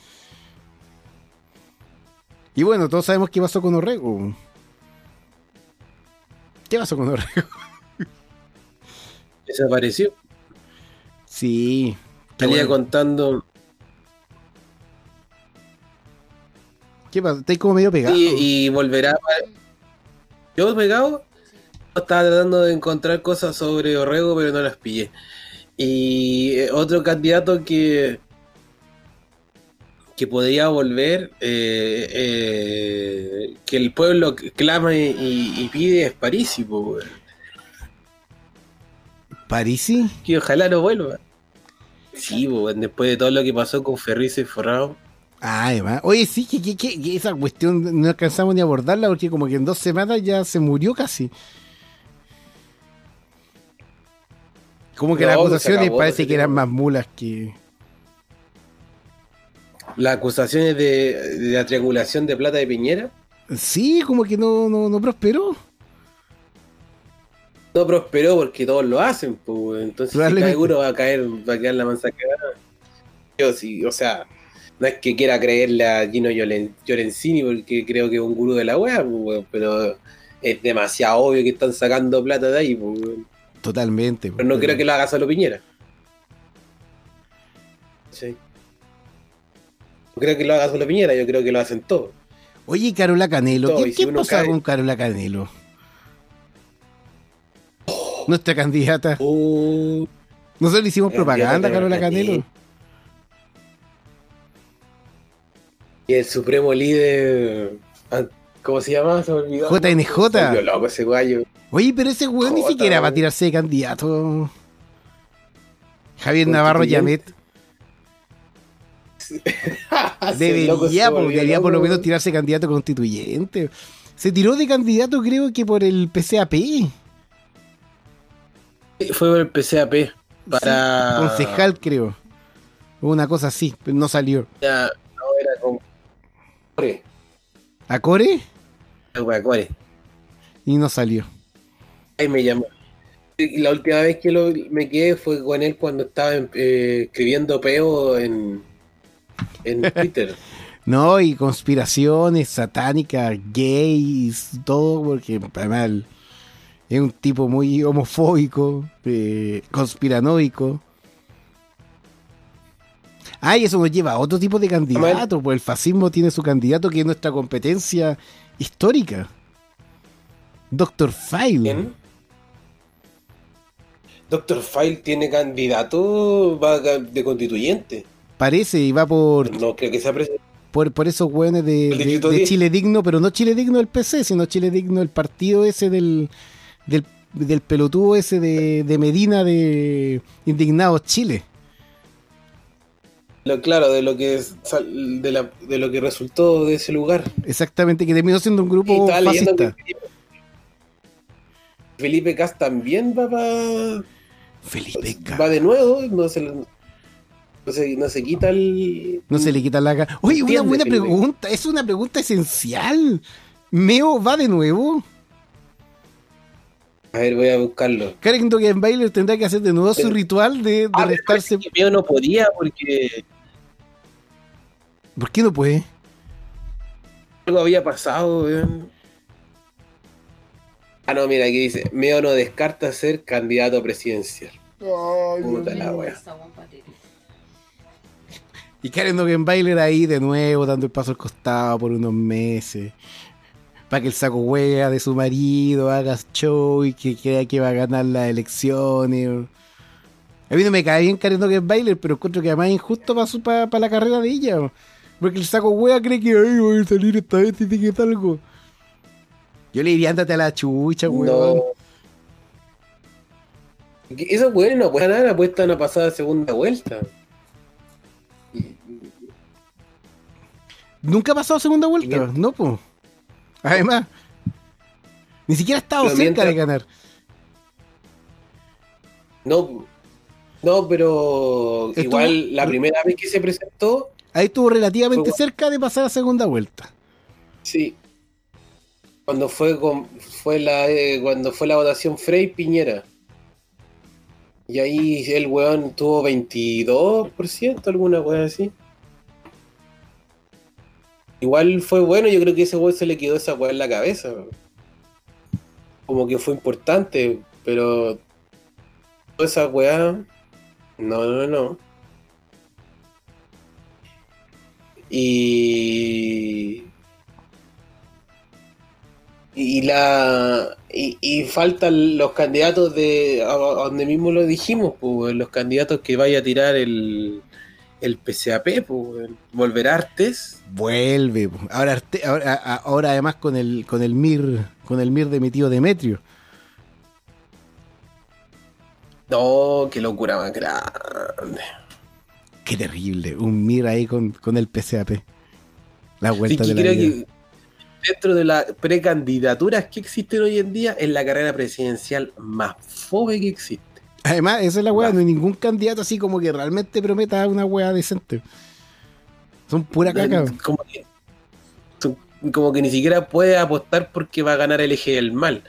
Speaker 3: Y bueno, todos sabemos qué pasó con Orrego. ¿Qué pasó con Orrego?
Speaker 5: Desapareció.
Speaker 3: Sí.
Speaker 5: Salía
Speaker 3: bueno.
Speaker 5: contando.
Speaker 3: ¿Qué pasa? Estáis como medio pegado.
Speaker 5: Y, y volverá. Yo pegado. Estaba tratando de encontrar cosas sobre Orrego, pero no las pillé. Y eh, otro candidato que. que podría volver. eh, eh, que el pueblo clama y, pide es Parisi.
Speaker 3: ¿Parisi?
Speaker 5: Que ojalá no vuelva. Sí, después de todo lo que pasó con Ferrizo y Forrado.
Speaker 3: Ah, además. Oye, sí, que, que- que- esa cuestión no alcanzamos ni a abordarla porque como que en dos semanas ya se murió casi. Como que
Speaker 5: No,
Speaker 3: las
Speaker 5: pues
Speaker 3: acusaciones
Speaker 5: acabó
Speaker 3: parece que eran más mulas que...
Speaker 5: Las acusaciones de, de la triangulación de plata de Piñera.
Speaker 3: Sí, como que no, no, no prosperó.
Speaker 5: no prosperó porque todos lo hacen, pues, entonces si cae uno va a caer, va a quedar la cagada. Yo sí, o sea, no es que quiera creerle a Gino Lloren- porque creo que es un gurú de la wea, pues, pero es demasiado obvio que están sacando plata de ahí, pues.
Speaker 3: Totalmente.
Speaker 5: pero no creo que lo haga solo Piñera. Sí. No creo que lo haga solo Piñera, yo creo que lo hacen todos.
Speaker 3: Oye, ¿y Carola Canelo.
Speaker 5: Todo,
Speaker 3: ¿Qué,
Speaker 5: si
Speaker 3: pasa
Speaker 5: cae-
Speaker 3: con Carola Canelo? Nuestra candidata.
Speaker 5: Oh,
Speaker 3: Nosotros le hicimos propaganda a Carola
Speaker 5: Carola
Speaker 3: Canelo.
Speaker 5: Canelo. Y el supremo líder, ah, ¿cómo se llama? Se me olvidó.
Speaker 3: JNJ.
Speaker 5: Se loco ese guayo.
Speaker 3: Oye, pero ese weón ni siquiera va a tirarse de candidato. Javier Navarro Llamet. Debería, po,
Speaker 5: volvió
Speaker 3: debería por lo menos tirarse candidato constituyente. Se tiró de candidato, creo que por el PCAP.
Speaker 5: Fue por el PCAP para.
Speaker 3: Concejal, creo. O Una cosa así, pero no salió.
Speaker 5: Ya. Core.
Speaker 3: ¿A Core?
Speaker 5: Era Core.
Speaker 3: Y no salió.
Speaker 5: Ahí me llamó. Y la última vez que lo, me quedé fue con él cuando estaba eh, escribiendo peo en, en Twitter.
Speaker 3: No, y conspiraciones satánicas, gays, todo, porque además es un tipo muy homofóbico, eh, conspiranoico. Ah, y eso nos lleva a otro tipo de candidato, pues el fascismo tiene su candidato que es nuestra competencia histórica. Doctor File.
Speaker 5: ¿Quién? Doctor File tiene candidato va de constituyente.
Speaker 3: Parece, y va por...
Speaker 5: No creo que sea presidente.
Speaker 3: por, por esos hueones de,
Speaker 5: El
Speaker 3: de-
Speaker 5: distrito
Speaker 3: de
Speaker 5: 10.
Speaker 3: Chile Digno, pero no Chile Digno del PC, sino Chile Digno del partido ese del, del, del pelotudo ese de, de Medina de Indignados Chile.
Speaker 5: Lo, claro, de lo que es- de, la- de lo que resultó de ese lugar.
Speaker 3: Exactamente, que terminó siendo un grupo fascista.
Speaker 5: Felipe, Felipe Cas también va pa-
Speaker 3: Felipe Ca-
Speaker 5: va de nuevo, no se, no se, no se quita el.
Speaker 3: No se le quita la cara. Oye, una buena
Speaker 5: Felipe.
Speaker 3: pregunta. Es una pregunta esencial. ¿Meo va de nuevo?
Speaker 5: A ver, voy a buscarlo.
Speaker 3: Karen Dogenbailer tendrá que hacer de nuevo su ritual de, de
Speaker 5: Ah,
Speaker 3: restarse.
Speaker 5: que Meo no podía porque
Speaker 3: ¿Por qué no puede?
Speaker 5: algo había pasado, weón. Ah, no, mira, aquí dice: Meo no descarta ser candidato presidencial. Puta la wea.
Speaker 3: Y Karen Dogenbailer ahí de nuevo, dando el paso al costado por unos meses. Para que el saco hueá de su marido haga show y que crea que va a ganar las elecciones. A mí no me cae bien Karen Dogenbailer, pero encuentro que además es injusto para la carrera de ella. Porque el saco hueá cree que ay, voy a salir esta vez y que algo. Yo le diría, ándate a la chucha, weón.
Speaker 5: No. Esos weones no apuestan nada, apuestan a pasar a segunda vuelta.
Speaker 3: Nunca ha pasado segunda vuelta, no, pues. Además, ni siquiera ha estado
Speaker 5: Pero
Speaker 3: cerca
Speaker 5: mientras-
Speaker 3: de ganar.
Speaker 5: No, no, pero igual la primera vez que se presentó,
Speaker 3: Ahí estuvo relativamente
Speaker 5: Fue-
Speaker 3: cerca de pasar a segunda vuelta.
Speaker 5: sí. Cuando fue con, fue la eh, cuando fue la votación Frey Piñera. Y ahí el weón tuvo 22%, alguna weón así. Igual fue bueno, yo creo que ese weón se le quedó esa weón en la cabeza. Como que fue importante, pero toda esa weá. No, no, no. Y. Y la. Y, y faltan los candidatos de. A, a donde mismo lo dijimos, pues, los candidatos que vaya a tirar el. El PCAP, pues, volver Artes.
Speaker 3: Vuelve. po. Ahora, Arte- ahora, ahora además con el, con el Mir, con el Mir de mi tío Demetrio.
Speaker 5: No, qué locura más grande.
Speaker 3: Qué terrible. Un Mir ahí con, con el PCAP. La vuelta de la
Speaker 5: creo
Speaker 3: vida.
Speaker 5: que dentro de las precandidaturas que existen hoy en día, es la carrera presidencial más fome que existe.
Speaker 3: Además, esa es la weá. No hay ningún candidato así como que realmente prometa una weá decente. Son pura caca.
Speaker 5: Como que, como que ni siquiera puede apostar porque va a ganar el eje del mal.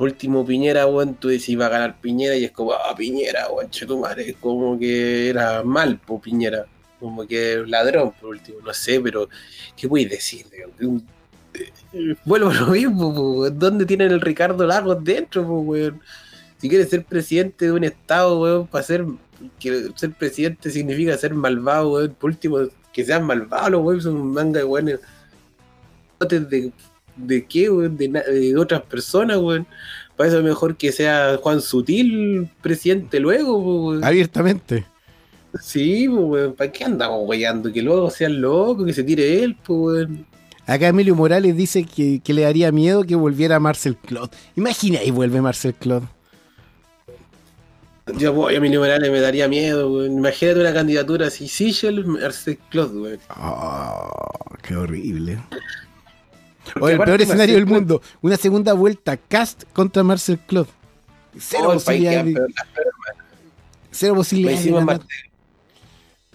Speaker 5: Último, Piñera, weón, tú decís va a ganar Piñera y es como, ah, Piñera, weón, chetumare, como que era mal, po, Piñera. Como que ladrón, por último, no sé, pero ¿qué voy a decir? Eh, Vuelvo a lo mismo, po. ¿dónde tienen el Ricardo Lagos dentro, po, weón? Si quieres ser presidente de un estado, weón, para ser, que ser presidente significa ser malvado, weón. Por último, que sean malvados weón, son manga de weones. ¿De, de qué, weón? De, de otras personas, weón. Para eso es mejor que sea Juan Sutil presidente luego, weón.
Speaker 3: Abiertamente.
Speaker 5: Sí, weón. ¿Para qué andamos weyando? Que luego sea loco, que se tire él, pues, weón.
Speaker 3: Acá Emilio Morales dice que, que le daría miedo que volviera Marcel Claude. Imagina y vuelve Marcel Claude.
Speaker 5: Yo voy a mi Morales me daría miedo, weón. Imagínate una candidatura así, Sichel, Marcel Claude, weón.
Speaker 3: Oh, qué horrible. O el peor escenario del mundo. Una segunda vuelta cast contra Marcel Claude. Cero
Speaker 5: Oh,
Speaker 3: de,
Speaker 5: peor.
Speaker 3: cero de ganar.
Speaker 5: Marcel,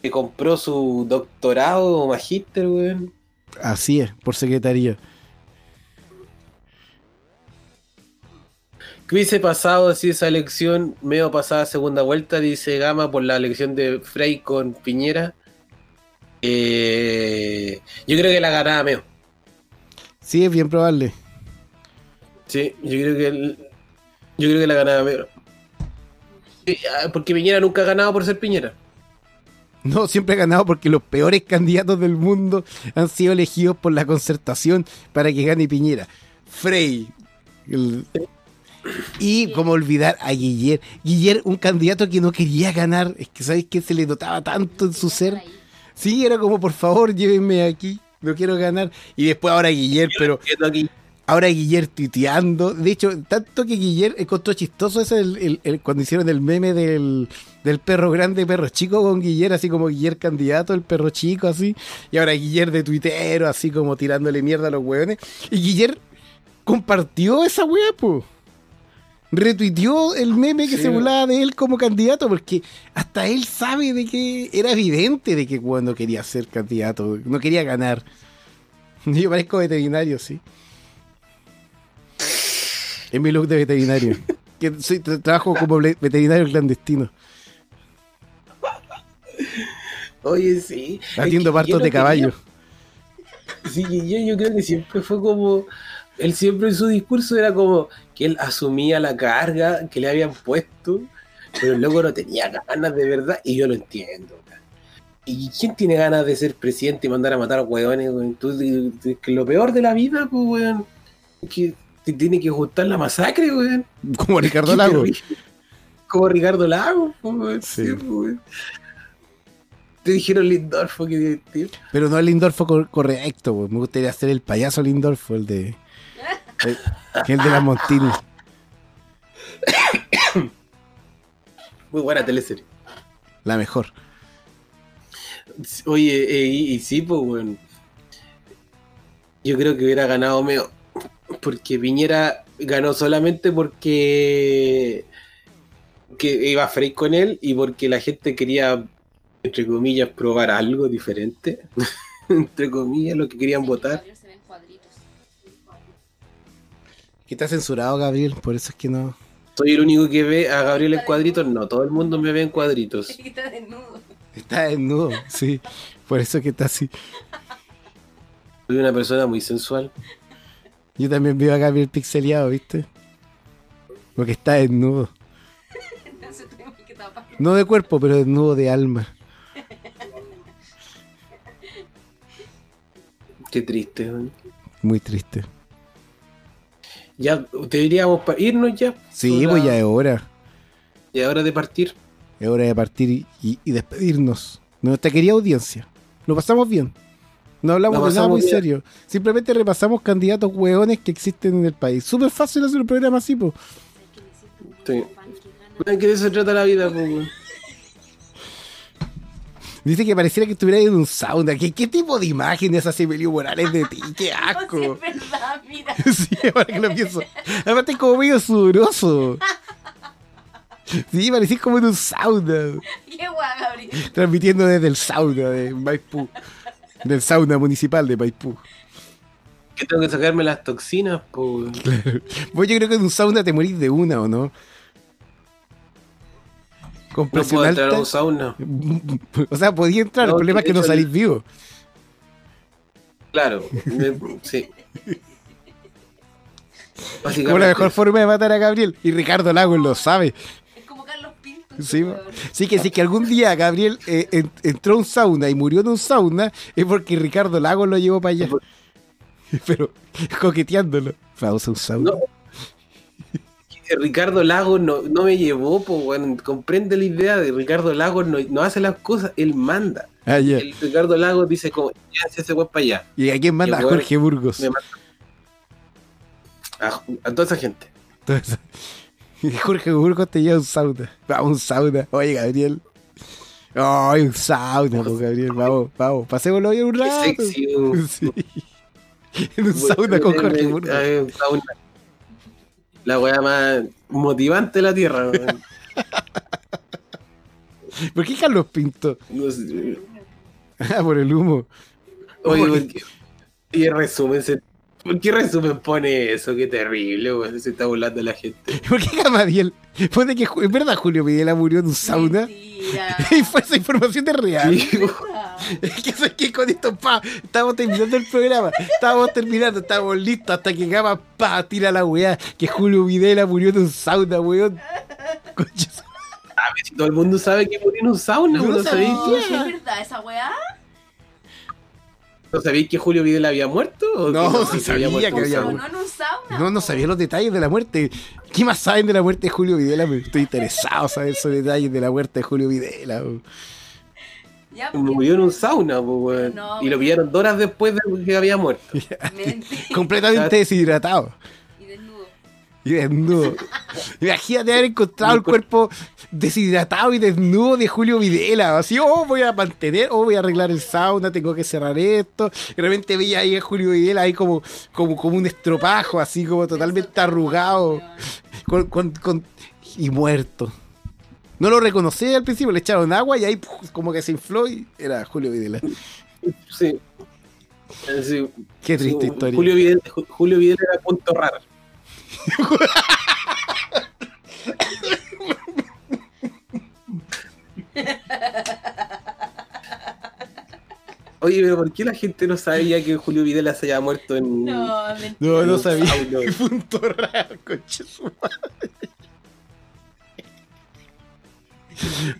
Speaker 5: que compró su doctorado o magíster, weón.
Speaker 3: Así es, por secretaría.
Speaker 5: ¿Qué hubiese pasado si esa elección medio pasada segunda vuelta, dice Gama, por la elección de Frey con Piñera? Eh, yo creo que la ganaba Meo.
Speaker 3: Sí, es bien probable.
Speaker 5: Sí, yo creo que el- yo creo que la ganaba. Sí, ah, Porque Piñera nunca ha ganado por ser Piñera.
Speaker 3: No, siempre ha ganado porque los peores candidatos del mundo han sido elegidos por la concertación para que gane Piñera. Frey. el- Y como olvidar a Guiller. Guiller, un candidato que no quería ganar. Es que sabéis que se le notaba tanto en su ser. Sí, era como, por favor, llévenme aquí. No quiero ganar. Y después ahora Guiller, pero ahora Guiller tuiteando. De hecho, tanto que Guiller encontró chistoso ese el, el- el- cuando hicieron el meme del, del perro grande, perro chico con Guiller, así como Guiller candidato, el perro chico, así. Y ahora Guiller de tuitero, así como tirándole mierda a los hueones. Y Guiller compartió esa wea, po. Retuiteó el meme que
Speaker 5: Sí.
Speaker 3: se burlaba de él como candidato, porque hasta él sabe de que era evidente de que cuando quería ser candidato, no quería ganar. Yo parezco veterinario, sí. Es mi look de veterinario. Que soy, trabajo como veterinario clandestino.
Speaker 5: Oye, sí.
Speaker 3: Atiendo partos de caballo.
Speaker 5: quería- Sí, yo creo que siempre fue como. Él siempre en su discurso era como que él asumía la carga que le habían puesto, pero el loco no tenía ganas de verdad, y yo lo entiendo. weón. ¿Y quién tiene ganas de ser presidente y mandar a matar a hueones? weón? Que lo peor de la vida, pues, weón, es que te tiene que gustar la masacre, weón.
Speaker 3: Como Ricardo Lago.
Speaker 5: Como Ricardo Lago, pues, weón.
Speaker 3: Sí.
Speaker 5: Weón. Te dijeron Lindorfo, que divertido.
Speaker 3: Pero no el Lindorfo cor- correcto, po. me gustaría hacer el payaso Lindorfo, el de. El, el de la Montini.
Speaker 5: Muy buena teleserie.
Speaker 3: La mejor.
Speaker 5: Oye, eh, y, y sí, pues, weón. Yo creo que hubiera ganado Meo. Porque Piñera ganó solamente porque que iba Frey con él y porque la gente quería, entre comillas, probar algo diferente. entre comillas, lo que querían votar.
Speaker 3: Que está censurado, Gabriel, por eso es que no.
Speaker 5: Soy el único que ve a Gabriel en cuadritos. No, todo el mundo me ve en cuadritos.
Speaker 6: Y está desnudo.
Speaker 3: Está desnudo, sí. Por eso es que está así.
Speaker 5: Soy una persona muy sensual.
Speaker 3: Yo también veo a Gabriel pixeleado, ¿viste? Porque está desnudo.
Speaker 6: Entonces tenemos que tapar.
Speaker 3: No de cuerpo, pero desnudo de alma.
Speaker 5: Qué triste. weón.
Speaker 3: Muy triste.
Speaker 5: Ya, deberíamos irnos ya.
Speaker 3: Sí, pues ya es hora.
Speaker 5: Ya hora de partir.
Speaker 3: Es hora de partir y, despedirnos. de Nuestra querida audiencia. Lo pasamos bien. No hablamos de nada muy
Speaker 5: bien.
Speaker 3: serio. Simplemente repasamos candidatos hueones que existen en el país. Súper fácil hacer un programa así, po.
Speaker 5: Sí. De se trata la vida, pues.
Speaker 3: Dice que pareciera que estuviera en un sauna. ¿Qué, qué tipo de imágenes hace Emilio Morales de ti? ¡Qué
Speaker 6: No, sí,
Speaker 3: asco!
Speaker 6: es verdad, mira.
Speaker 3: Sí, ahora que lo pienso. Aparte es como medio sudoroso. Sí, parecía como en un sauna.
Speaker 6: Qué guay, Gabriel.
Speaker 3: Transmitiendo desde el sauna de Maipú. Del sauna municipal de Maipú.
Speaker 5: Que tengo que sacarme las toxinas, pues. weón.
Speaker 3: Vos yo creo que en un sauna te morís de una, ¿o no? Con
Speaker 5: No
Speaker 3: presión
Speaker 5: puedo entrar a un sauna.
Speaker 3: O sea, podía entrar, el
Speaker 5: No,
Speaker 3: problema es que no salís
Speaker 5: el-
Speaker 3: vivo.
Speaker 5: Claro. me- sí.
Speaker 3: Como la mejor forma de matar a Gabriel. Y Ricardo Lagos lo sabe.
Speaker 6: Es como Carlos Pinto.
Speaker 3: Sí, sí que si que algún día Gabriel eh, en- entró a un sauna y murió en un sauna, es porque Ricardo Lagos lo llevó para allá. Pero coqueteándolo. Vamos a un sauna.
Speaker 5: No. Ricardo Lagos no, no me llevó, pues, weón. Comprende la idea de Ricardo Lagos, no, no hace las cosas, él manda.
Speaker 3: Ah.
Speaker 5: El Ricardo Lagos dice como, ya se ese para allá.
Speaker 3: ¿Y a quién manda? A
Speaker 5: Y bueno,
Speaker 3: Jorge Burgos.
Speaker 5: Me manda. A, a toda esa gente.
Speaker 3: Entonces, Jorge Burgos te lleva un sauna. Vamos un sauna. Oye, Gabriel. Ay, un sauna, pues, Gabriel. Vamos, vamos. Pasémoslo hoy un
Speaker 5: Qué
Speaker 3: rato.
Speaker 5: sexy, weón.
Speaker 3: Sí. En un sauna con Jorge Burgos.
Speaker 5: Ay, un sauna. La weá más motivante de la tierra, weón.
Speaker 3: ¿Por qué Carlos Pinto?
Speaker 5: No sé.
Speaker 3: Ah, por el humo.
Speaker 5: Oye, ¿por qué? Y el resumen, se- ¿por qué resumen pone eso? Qué terrible. Se está burlando la gente.
Speaker 3: ¿Por qué Gamadiel? Pone que en verdad Julio Videla murió en un sauna.
Speaker 6: Mentira.
Speaker 3: Y fue esa información de real.
Speaker 5: Sí,
Speaker 3: Es que sé que con esto, pa, estamos terminando el programa. Estábamos terminando, estábamos listos hasta que Gama, pa, tira la weá. Que Julio Videla murió en un sauna, weón. Concha
Speaker 5: A ver si todo el mundo sabe que murió en un sauna,
Speaker 3: no
Speaker 5: ¿No sabéis
Speaker 3: sabía.
Speaker 6: ¿Es verdad esa weá?
Speaker 5: ¿No sabéis que Julio Vidal había muerto? ¿O
Speaker 3: No,
Speaker 5: que
Speaker 3: sí
Speaker 5: se
Speaker 3: sabía
Speaker 5: muerto
Speaker 3: que había
Speaker 6: ¿O
Speaker 5: sauna?
Speaker 6: no sauna?
Speaker 3: No, no sabía los detalles de la muerte. ¿Qué más saben de la muerte de Julio Videla? Me estoy interesado en saber esos detalles de la muerte de Julio Videla. weón.
Speaker 6: Ya, pues,
Speaker 5: Murió en un sauna, pues, weón.
Speaker 6: No,
Speaker 5: y lo pillaron dos horas después de que había muerto.
Speaker 3: Completamente deshidratado.
Speaker 6: Y desnudo.
Speaker 3: Y desnudo. Imagínate haber encontrado el cuerpo deshidratado y desnudo de Julio Videla. Así, oh, voy a mantener, oh, voy a arreglar el sauna, tengo que cerrar esto. Y de repente veía ahí a Julio Videla ahí como, como, como un estropajo, así como totalmente arrugado. Con, con- con- y muerto. No lo reconocí al principio, le echaron agua y ahí puf, como que se infló y era Julio Videla.
Speaker 5: Sí. Eh, sí.
Speaker 3: Qué triste
Speaker 5: Sí,
Speaker 3: historia.
Speaker 5: Julio Videla, Ju- Julio Videla era punto raro. Oye, pero ¿por qué la gente no sabía que Julio Videla se había muerto en...
Speaker 6: No, mentira.
Speaker 3: No, no sabía. Punto raro, concha su madre.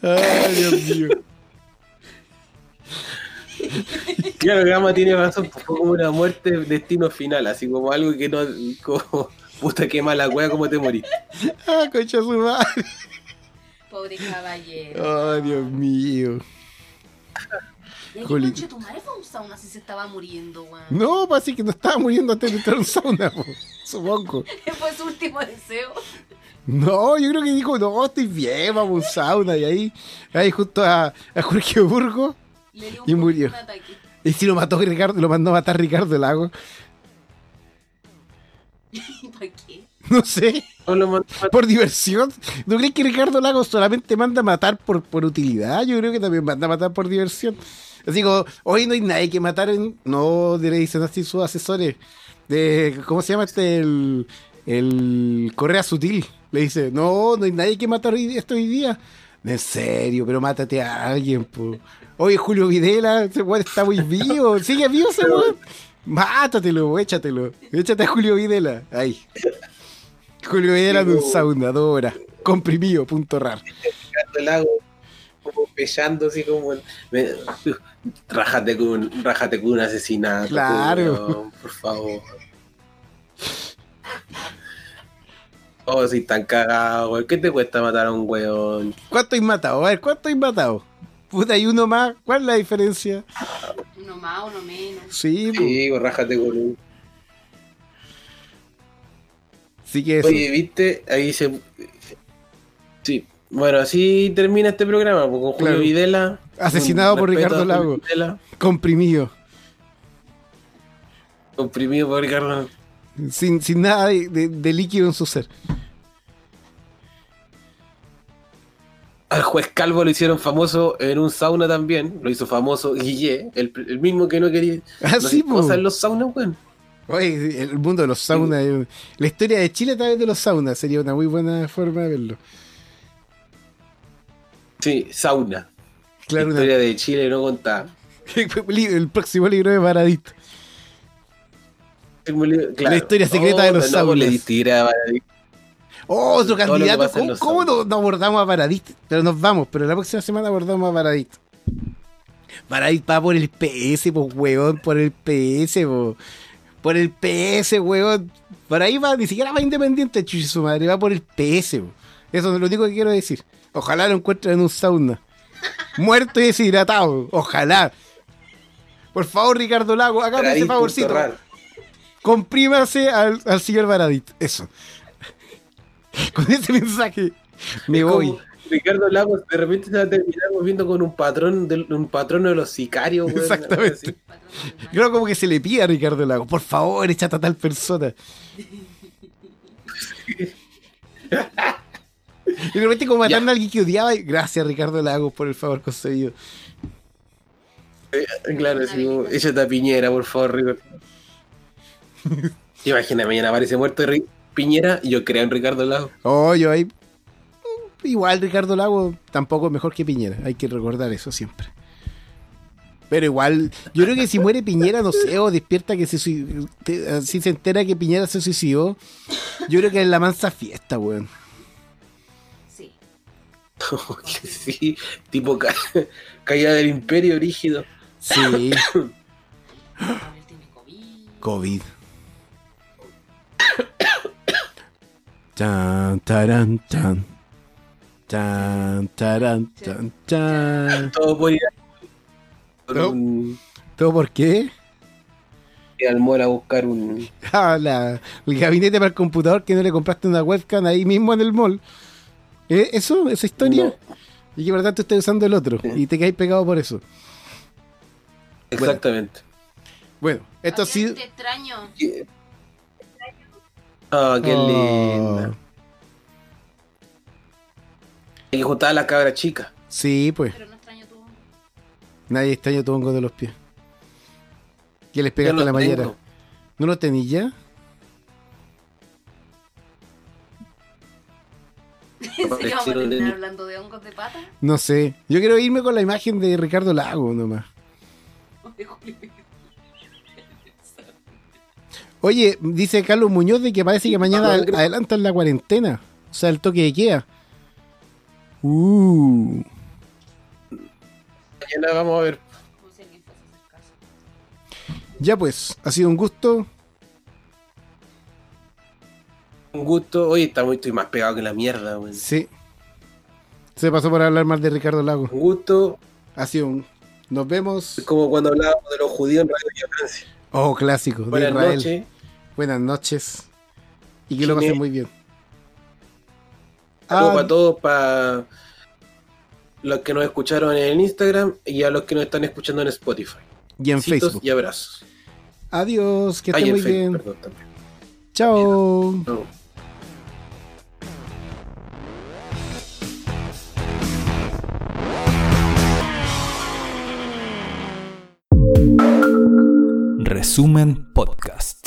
Speaker 3: Ay, Dios mío.
Speaker 5: Claro, Gama tiene razón, fue como una muerte de destino final, así como algo que no... Como, puta, qué mala wea, cómo te morís.
Speaker 3: Ah, concha su madre.
Speaker 6: Pobre caballero.
Speaker 3: Ay, Dios mío.
Speaker 6: ¿Y
Speaker 3: Juli.
Speaker 6: tu madre fue a un sauna si se estaba muriendo, weón?
Speaker 3: No, pues así que no estaba muriendo antes de entrar a un sauna, po, supongo.
Speaker 6: Fue su último deseo.
Speaker 3: No, yo creo que dijo, no, estoy bien, vamos a un sauna. Y ahí, ahí junto a, a Jorge Burgo.
Speaker 6: Le dio
Speaker 3: Y murió. Y si lo mató Ricardo, lo mandó a matar Ricardo Lago.
Speaker 6: ¿Para qué?
Speaker 3: No sé.
Speaker 5: No lo mandó a-
Speaker 3: por diversión. ¿No crees que Ricardo Lagos solamente manda a matar por, por utilidad? Yo creo que también manda a matar por diversión. Así como, hoy no hay nadie que matar en. No, le dicen así sus asesores. De, ¿Cómo se llama este? El, el Correa Sutil. Le dice, no, no hay nadie que matar hoy, esto hoy día. En serio, pero mátate a alguien, po. Oye, Julio Videla, ese weón está muy vivo. Sigue vivo ese weón. Mátatelo, échatelo. Échate a Julio Videla. Ahí. Julio Videla de un sauna, dos horas. Comprimido, punto rar.
Speaker 5: Ricardo Lago como pellando así como me- rájate con un, rájate con un asesinato
Speaker 3: Claro.
Speaker 5: por favor oh si tan cagado weón. ¿qué te cuesta matar a un weón?
Speaker 3: ¿Cuánto hay matado? A ver, ¿cuánto hay matado? Puta, hay uno más. ¿Cuál es la diferencia?
Speaker 6: Uno más, uno menos.
Speaker 3: Sí,
Speaker 5: sí pues, rájate con un
Speaker 3: sí que eso.
Speaker 5: oye viste ahí se sí bueno así termina este programa pues, con Julio
Speaker 3: Claro.
Speaker 5: Videla
Speaker 3: Asesinado por Ricardo Lago.
Speaker 5: Videla,
Speaker 3: Comprimido.
Speaker 5: comprimido por Ricardo
Speaker 3: Sin, sin nada de, de- de líquido en su ser.
Speaker 5: Al juez Calvo lo hicieron famoso en un sauna también. Lo hizo famoso Guille, el, el mismo que no quería.
Speaker 3: Ah, sí,
Speaker 5: cosas en los saunas, weón.
Speaker 3: Oye, el mundo de los saunas. eh, La historia de Chile a través de los saunas sería una muy buena forma de verlo.
Speaker 5: Sí, sauna.
Speaker 3: Claro, una-
Speaker 5: Historia de Chile no contada.
Speaker 3: el próximo libro de Paradito.
Speaker 5: Claro.
Speaker 3: La historia secreta de los
Speaker 5: no.
Speaker 3: Oh, otro candidato. ¿Cómo, cómo no, no abordamos a Paradit? Pero nos vamos, pero la próxima semana abordamos a Paradit. Paradit va por el PS, pues, weón, por el PS, po. Por el PS, weón. Por ahí va, ni siquiera va independiente, chuchi su madre, va por el PS, po. Eso es lo único que quiero decir. Ojalá lo encuentren en un sauna. Muerto y deshidratado. Ojalá. Por favor, Ricardo Lago, hágame ese favorcito. Comprímase al, al señor Baradit. Eso. Con ese mensaje me
Speaker 5: Es
Speaker 3: voy.
Speaker 5: Ricardo Lagos de repente se va a terminar viendo con un patrón de, un patrón de los sicarios, weón.
Speaker 3: Exactamente. Creo como que se le pide a Ricardo Lago, por favor, échate a tal persona. Y de repente como matando
Speaker 5: Ya.
Speaker 3: a alguien que odiaba, y gracias Ricardo Lago por el favor concedido.
Speaker 5: Claro, así como, échate a Piñera, por favor, Ricardo. Imagina, mañana aparece muerto Piñera y yo creo en Ricardo Lagos.
Speaker 3: Oh, yo ahí. Igual Ricardo Lago tampoco es mejor que Piñera, hay que recordar eso siempre. Pero igual, yo creo que si muere Piñera, no sé, o despierta que se si se entera que Piñera se suicidó, yo creo que es la mansa fiesta, weón.
Speaker 6: Sí.
Speaker 5: Que sí, tipo ca- caída del imperio rígido.
Speaker 3: Sí,
Speaker 6: Él tiene COVID.
Speaker 3: Chan, taran, chan. Chan, taran, chan, chan.
Speaker 5: Todo por ir,
Speaker 3: No.
Speaker 5: un-
Speaker 3: ¿Todo por qué?
Speaker 5: y al mall a buscar un.
Speaker 3: Ah, la- el gabinete para el computador que no le compraste una webcam ahí mismo en el mall. ¿Eh? ¿Eso? ¿Esa historia?
Speaker 5: No,
Speaker 3: Y que por lo tanto estás usando el otro.
Speaker 5: Sí.
Speaker 3: Y te caes pegado por eso.
Speaker 5: exactamente.
Speaker 3: Bueno, esto ha sido.
Speaker 6: Te extraño.
Speaker 5: Ah, qué
Speaker 3: Oh.
Speaker 5: linda. Hay que juntar a la cabra chica.
Speaker 3: Sí, pues.
Speaker 6: Pero no extraño tu.
Speaker 3: Nadie extraña tu hongo de los pies. Que les pegaste
Speaker 5: no
Speaker 3: la mañana.
Speaker 5: tengo.
Speaker 3: ¿No lo tenéis ya?
Speaker 6: ¿En serio vamos a terminar hablando de hongos de pata?
Speaker 3: No sé. Yo quiero irme con la imagen de Ricardo Lago nomás. Oye, dice Carlos Muñoz de que parece que mañana
Speaker 5: Ah,
Speaker 3: adelantan la cuarentena. O sea, el toque de queda. Uh.
Speaker 5: Mañana vamos a ver.
Speaker 3: Ya pues, ha sido un gusto.
Speaker 5: Un gusto. Oye, está muy, estoy más pegado que la mierda, weón.
Speaker 3: Sí. Se pasó por hablar más de Ricardo Lago.
Speaker 5: Un gusto.
Speaker 3: Ha sido un. Nos vemos.
Speaker 5: Es como cuando hablábamos de los judíos en Radio Francia.
Speaker 3: Oh, clásico. De
Speaker 5: Buenas noches.
Speaker 3: Buenas noches. Y que lo pasen muy bien.
Speaker 5: Saludos
Speaker 3: Ah,
Speaker 5: para todos, para los que nos escucharon en Instagram y a los que nos están escuchando en Spotify.
Speaker 3: y en Facebook.
Speaker 5: y abrazos.
Speaker 3: Adiós, que estén muy
Speaker 5: Facebook,
Speaker 3: bien.
Speaker 5: perdón.
Speaker 3: Chao.
Speaker 5: No.
Speaker 1: Resumen Podcast.